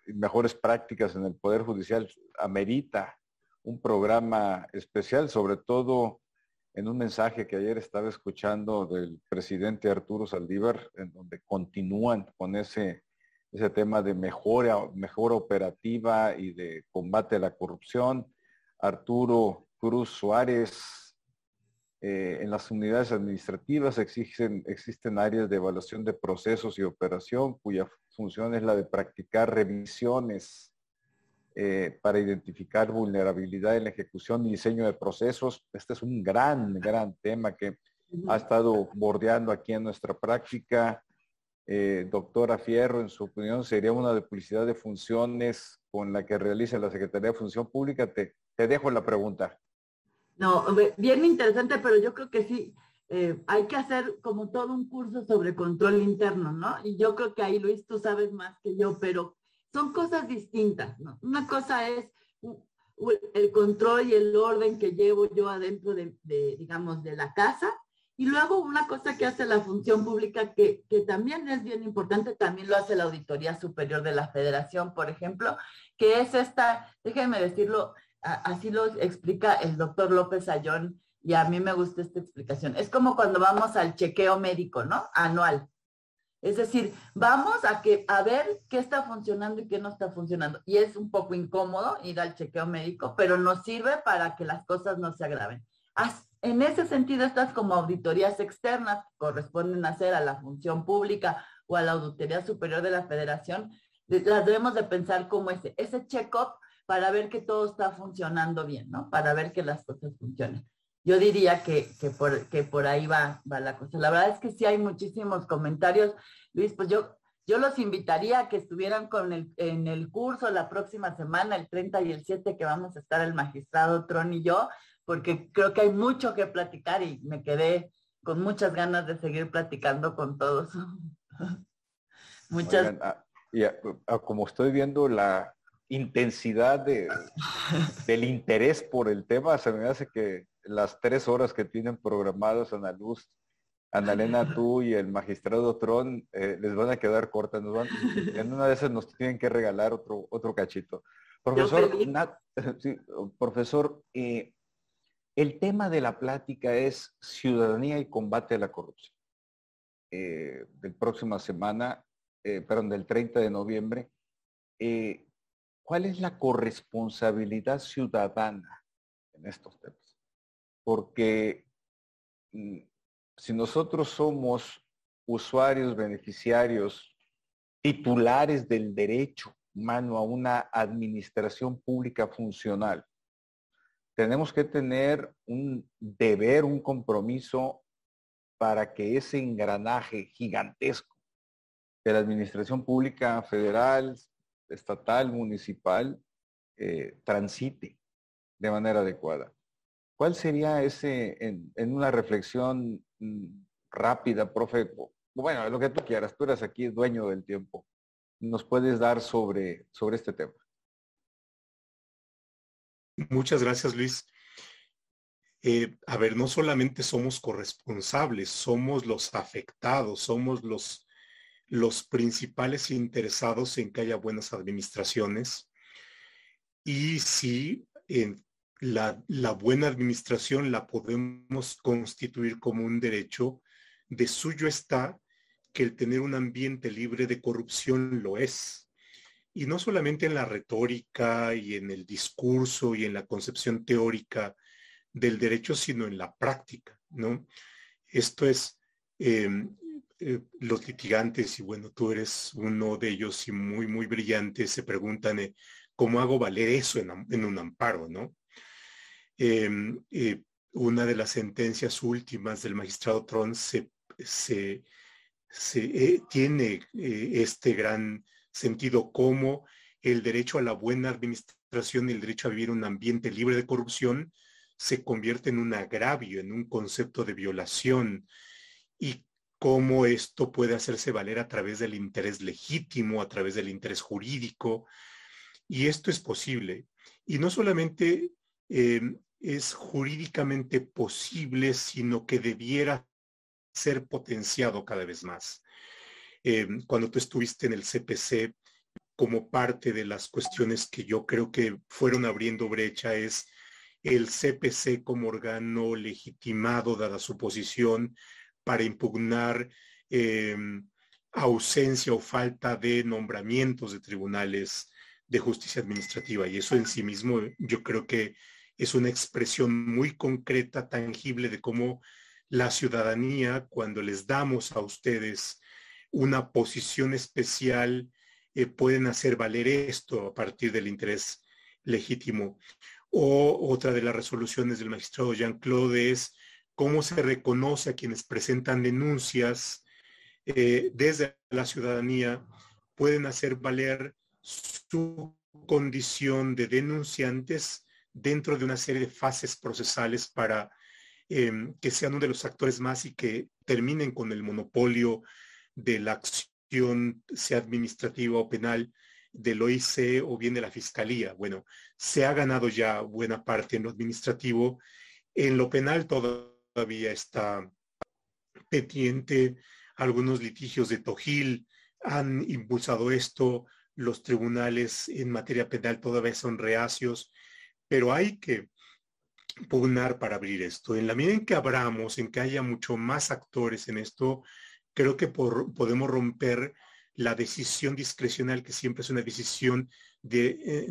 S1: y mejores prácticas en el Poder Judicial, amerita un programa especial, sobre todo en un mensaje que ayer estaba escuchando del presidente Arturo Saldívar, en donde continúan con ese, ese tema de mejora, mejora operativa y de combate a la corrupción Arturo Cruz Suárez. Eh, en las unidades administrativas existen, existen áreas de evaluación de procesos y operación cuya función es la de practicar revisiones eh, para identificar vulnerabilidad en la ejecución y diseño de procesos. Este es un gran, gran tema que ha estado bordeando aquí en nuestra práctica. Eh, doctora Fierro, en su opinión, sería una duplicidad de funciones con la que realiza la Secretaría de Función Pública. Te, te dejo la pregunta.
S3: No, bien interesante, pero yo creo que sí, eh, hay que hacer como todo un curso sobre control interno, ¿no? Y yo creo que ahí, Luis, tú sabes más que yo, pero son cosas distintas, ¿no? Una cosa es el control y el orden que llevo yo adentro de, digamos, de la casa. Y luego una cosa que hace la función pública que, que, también es bien importante, también lo hace la Auditoría Superior de la Federación, por ejemplo, que es esta, déjenme decirlo, así lo explica el doctor López Ayón y a mí me gusta esta explicación. Es como cuando vamos al chequeo médico, ¿no? Anual. Es decir, vamos a, que, a ver qué está funcionando y qué no está funcionando. Y es un poco incómodo ir al chequeo médico, pero nos sirve para que las cosas no se agraven. En ese sentido, estas como auditorías externas corresponden a hacer a la función pública o a la Auditoría Superior de la Federación, las debemos de pensar como ese, ese check-up para ver que todo está funcionando bien, ¿no? Para ver que las cosas funcionen. Yo diría que, por, que por ahí va, va la cosa. La verdad es que sí hay muchísimos comentarios. Luis, pues yo, yo los invitaría a que estuvieran con el, en el curso la próxima semana, el 30 y el 7, que vamos a estar el magistrado Tron y yo, porque creo que hay mucho que platicar y me quedé con muchas ganas de seguir platicando con todos. (laughs)
S1: muchas. Ah, y como estoy viendo la, intensidad de, (laughs) del interés por el tema, se me hace que las tres horas que tienen programados Ana Luz, Ana Elena, (laughs) tú y el magistrado Tron eh, les van a quedar cortas. en una de esas nos tienen que regalar otro, otro cachito. Profesor, (laughs) profesor eh, el tema de la plática es ciudadanía y combate a la corrupción. Eh, del próxima semana, perdón, del 30 de noviembre. ¿Cuál es la corresponsabilidad ciudadana en estos temas? Porque mm, si nosotros somos usuarios, beneficiarios, titulares del derecho humano a una administración pública funcional, tenemos que tener un deber, un compromiso para que ese engranaje gigantesco de la administración pública federal, estatal, municipal, eh, transite de manera adecuada. ¿Cuál sería ese, en, una reflexión mm, rápida, profe? Bueno, lo que tú quieras, tú eres aquí dueño del tiempo. ¿Nos puedes dar sobre, sobre este tema?
S2: Muchas gracias, Luis. Eh, a ver, no solamente somos corresponsables, somos los afectados, somos los los principales interesados en que haya buenas administraciones y si en la, buena administración la podemos constituir como un derecho, de suyo está que el tener un ambiente libre de corrupción lo es. Y no solamente en la retórica y en el discurso y en la concepción teórica del derecho, sino en la práctica, ¿no? Esto es, em, eh, los litigantes, y bueno, tú eres uno de ellos y muy, muy brillante, se preguntan, eh, ¿cómo hago valer eso en, un amparo, no? em, eh, una de las sentencias últimas del magistrado Tron se, se, tiene este gran sentido como el derecho a la buena administración y el derecho a vivir un ambiente libre de corrupción se convierte en un agravio, en un concepto de violación y cómo esto puede hacerse valer a través del interés legítimo, a través del interés jurídico. Y esto es posible. Y no solamente em, es jurídicamente posible, sino que debiera ser potenciado cada vez más. Em, cuando tú estuviste en el CPC, como parte de las cuestiones que yo creo que fueron abriendo brecha es el CPC como órgano legitimado, dada su posición, para impugnar em, ausencia o falta de nombramientos de tribunales de justicia administrativa. Y eso en sí mismo yo creo que es una expresión muy concreta, tangible de cómo la ciudadanía, cuando les damos a ustedes una posición especial, eh, pueden hacer valer esto a partir del interés legítimo. O otra de las resoluciones del magistrado Jean-Claude es cómo se reconoce a quienes presentan denuncias eh, desde la ciudadanía, pueden hacer valer su condición de denunciantes dentro de una serie de fases procesales para em, que sean uno de los actores más y que terminen con el monopolio de la acción, sea administrativa o penal, del OIC o bien de la Fiscalía. Bueno, se ha ganado ya buena parte en lo administrativo. En lo penal todo todavía está pendiente. Algunos litigios de Tojil han impulsado esto. Los tribunales en materia penal todavía son reacios, pero hay que pugnar para abrir esto. En la medida en que abramos, en que haya mucho más actores en esto, creo que podemos romper la decisión discrecional, que siempre es una decisión de,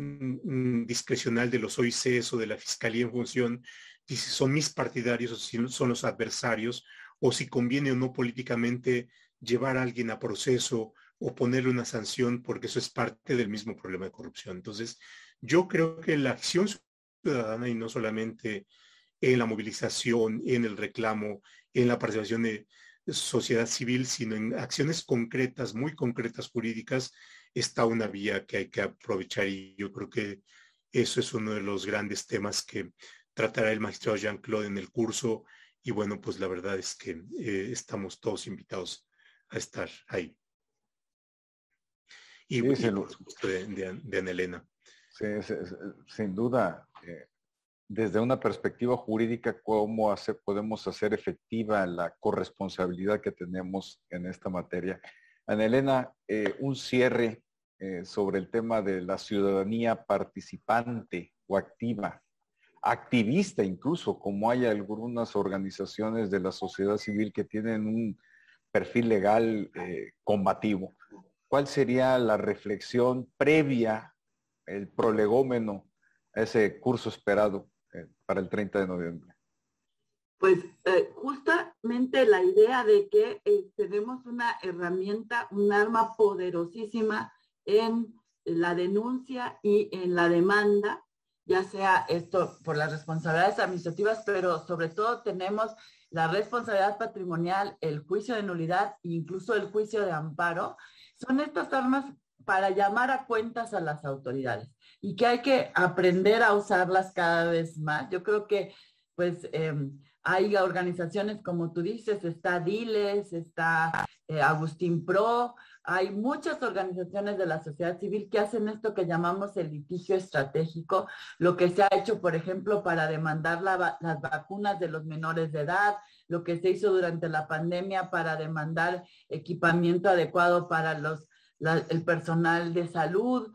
S2: discrecional de los OICs o de la Fiscalía en función si son mis partidarios o si son los adversarios, o si conviene o no políticamente llevar a alguien a proceso o ponerle una sanción, porque eso es parte del mismo problema de corrupción. Entonces, yo creo que la acción ciudadana y no solamente en la movilización, en el reclamo, en la participación de sociedad civil, sino en acciones concretas, muy concretas jurídicas, está una vía que hay que aprovechar y yo creo que eso es uno de los grandes temas que tratará el magistrado Jean-Claude en el curso y bueno, pues la verdad es que eh, estamos todos invitados a estar ahí. Y, de, de, Ana Elena.
S1: Sí, sin duda, eh, desde una perspectiva jurídica, ¿cómo podemos hacer efectiva la corresponsabilidad que tenemos en esta materia? Ana Elena, eh, un cierre sobre el tema de la ciudadanía participante o activa activista incluso, como hay algunas organizaciones de la sociedad civil que tienen un perfil legal eh, combativo. ¿Cuál sería la reflexión previa, el prolegómeno a ese curso esperado eh, para el 30 de noviembre?
S3: Pues eh, justamente la idea de que tenemos una herramienta, un arma poderosísima en la denuncia y en la demanda ya sea esto por las responsabilidades administrativas, pero sobre todo tenemos la responsabilidad patrimonial, el juicio de nulidad e incluso el juicio de amparo. Son estas armas para llamar a cuentas a las autoridades y que hay que aprender a usarlas cada vez más. Yo creo que pues em, hay organizaciones como tú dices, está Diles, está eh, Agustín Pro, hay muchas organizaciones de la sociedad civil que hacen esto que llamamos el litigio estratégico, lo que se ha hecho, por ejemplo, para demandar las vacunas de los menores de edad, lo que se hizo durante la pandemia para demandar equipamiento adecuado para los, el personal de salud.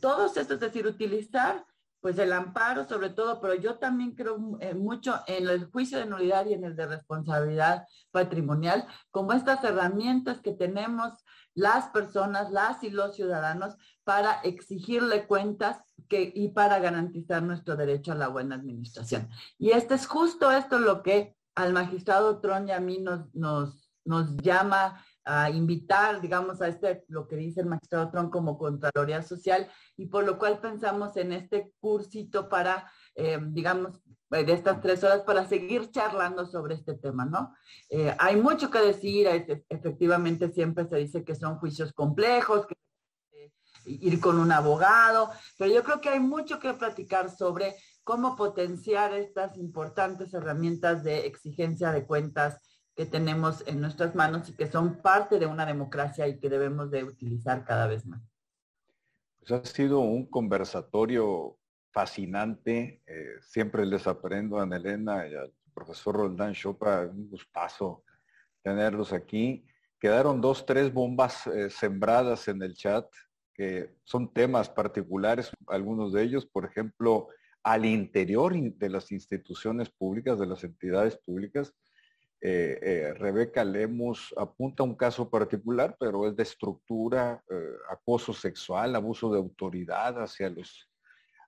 S3: Todos estos, es decir, utilizar pues el amparo sobre todo, pero yo también creo eh, mucho en el juicio de nulidad y en el de responsabilidad patrimonial, como estas herramientas que tenemos las personas, las y los ciudadanos, para exigirle cuentas que, y para garantizar nuestro derecho a la buena administración. Y este es justo esto lo que al magistrado Tron y a mí nos, nos, llama a invitar, digamos, a este, lo que dice el magistrado Tron como Contraloría Social, y por lo cual pensamos en este cursito para, eh, digamos, de estas tres horas para seguir charlando sobre este tema, ¿no? Eh, hay mucho que decir, efectivamente siempre se dice que son juicios complejos, que ir con un abogado, pero yo creo que hay mucho que platicar sobre cómo potenciar estas importantes herramientas de exigencia de cuentas que tenemos en nuestras manos y que son parte de una democracia y que debemos de utilizar cada vez más.
S1: Pues ha sido un conversatorio fascinante. Eh, siempre les aprendo a Elena y al profesor Roldán Chopa, un gustazo tenerlos aquí. Quedaron dos, tres bombas eh, sembradas en el chat que son temas particulares, algunos de ellos, por ejemplo, al interior de las instituciones públicas, de las entidades públicas. Eh, Rebeca Lemos apunta un caso particular, pero es de estructura, acoso sexual, abuso de autoridad hacia los,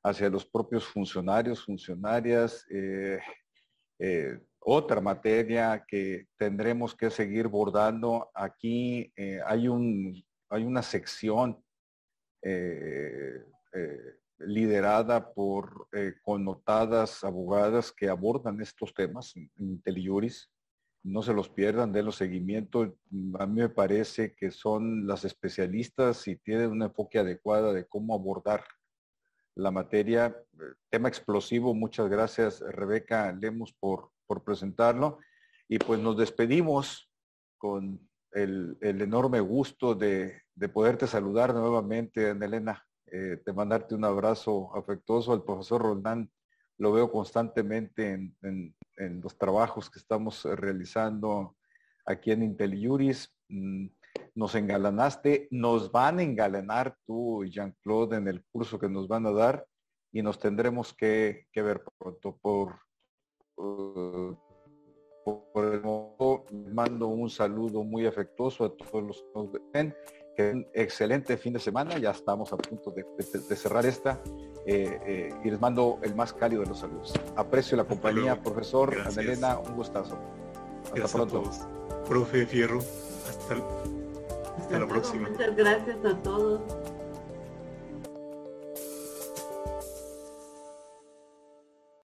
S1: hacia los propios funcionarios, funcionarias. otra materia que tendremos que seguir bordando. Aquí hay, un, hay una sección eh, eh, liderada por eh, connotadas abogadas que abordan estos temas en IntelliJuris. No se los pierdan, den los seguimiento. A mí me parece que son las especialistas y tienen un enfoque adecuado de cómo abordar la materia. Tema explosivo. Muchas gracias, Rebeca Lemos, por, por presentarlo. Y pues nos despedimos con el, enorme gusto de, poderte saludar nuevamente, Elena, eh, de mandarte un abrazo afectuoso al profesor Roldán. Lo veo constantemente en, los trabajos que estamos realizando aquí en IntelliJuris. Mm, nos engalanaste, nos van a engalanar tú y Jean-Claude en el curso que nos van a dar y nos tendremos que, ver pronto por por el momento mando un saludo muy afectuoso a todos los que nos ven. Que un excelente fin de semana. Ya estamos a punto de, cerrar esta. Eh, eh, y les mando el más cálido de los saludos. Aprecio la compañía, profesor Elena, un gustazo.
S2: Hasta pronto. Profe Fierro, hasta, hasta la próxima.
S3: Muchas gracias a todos.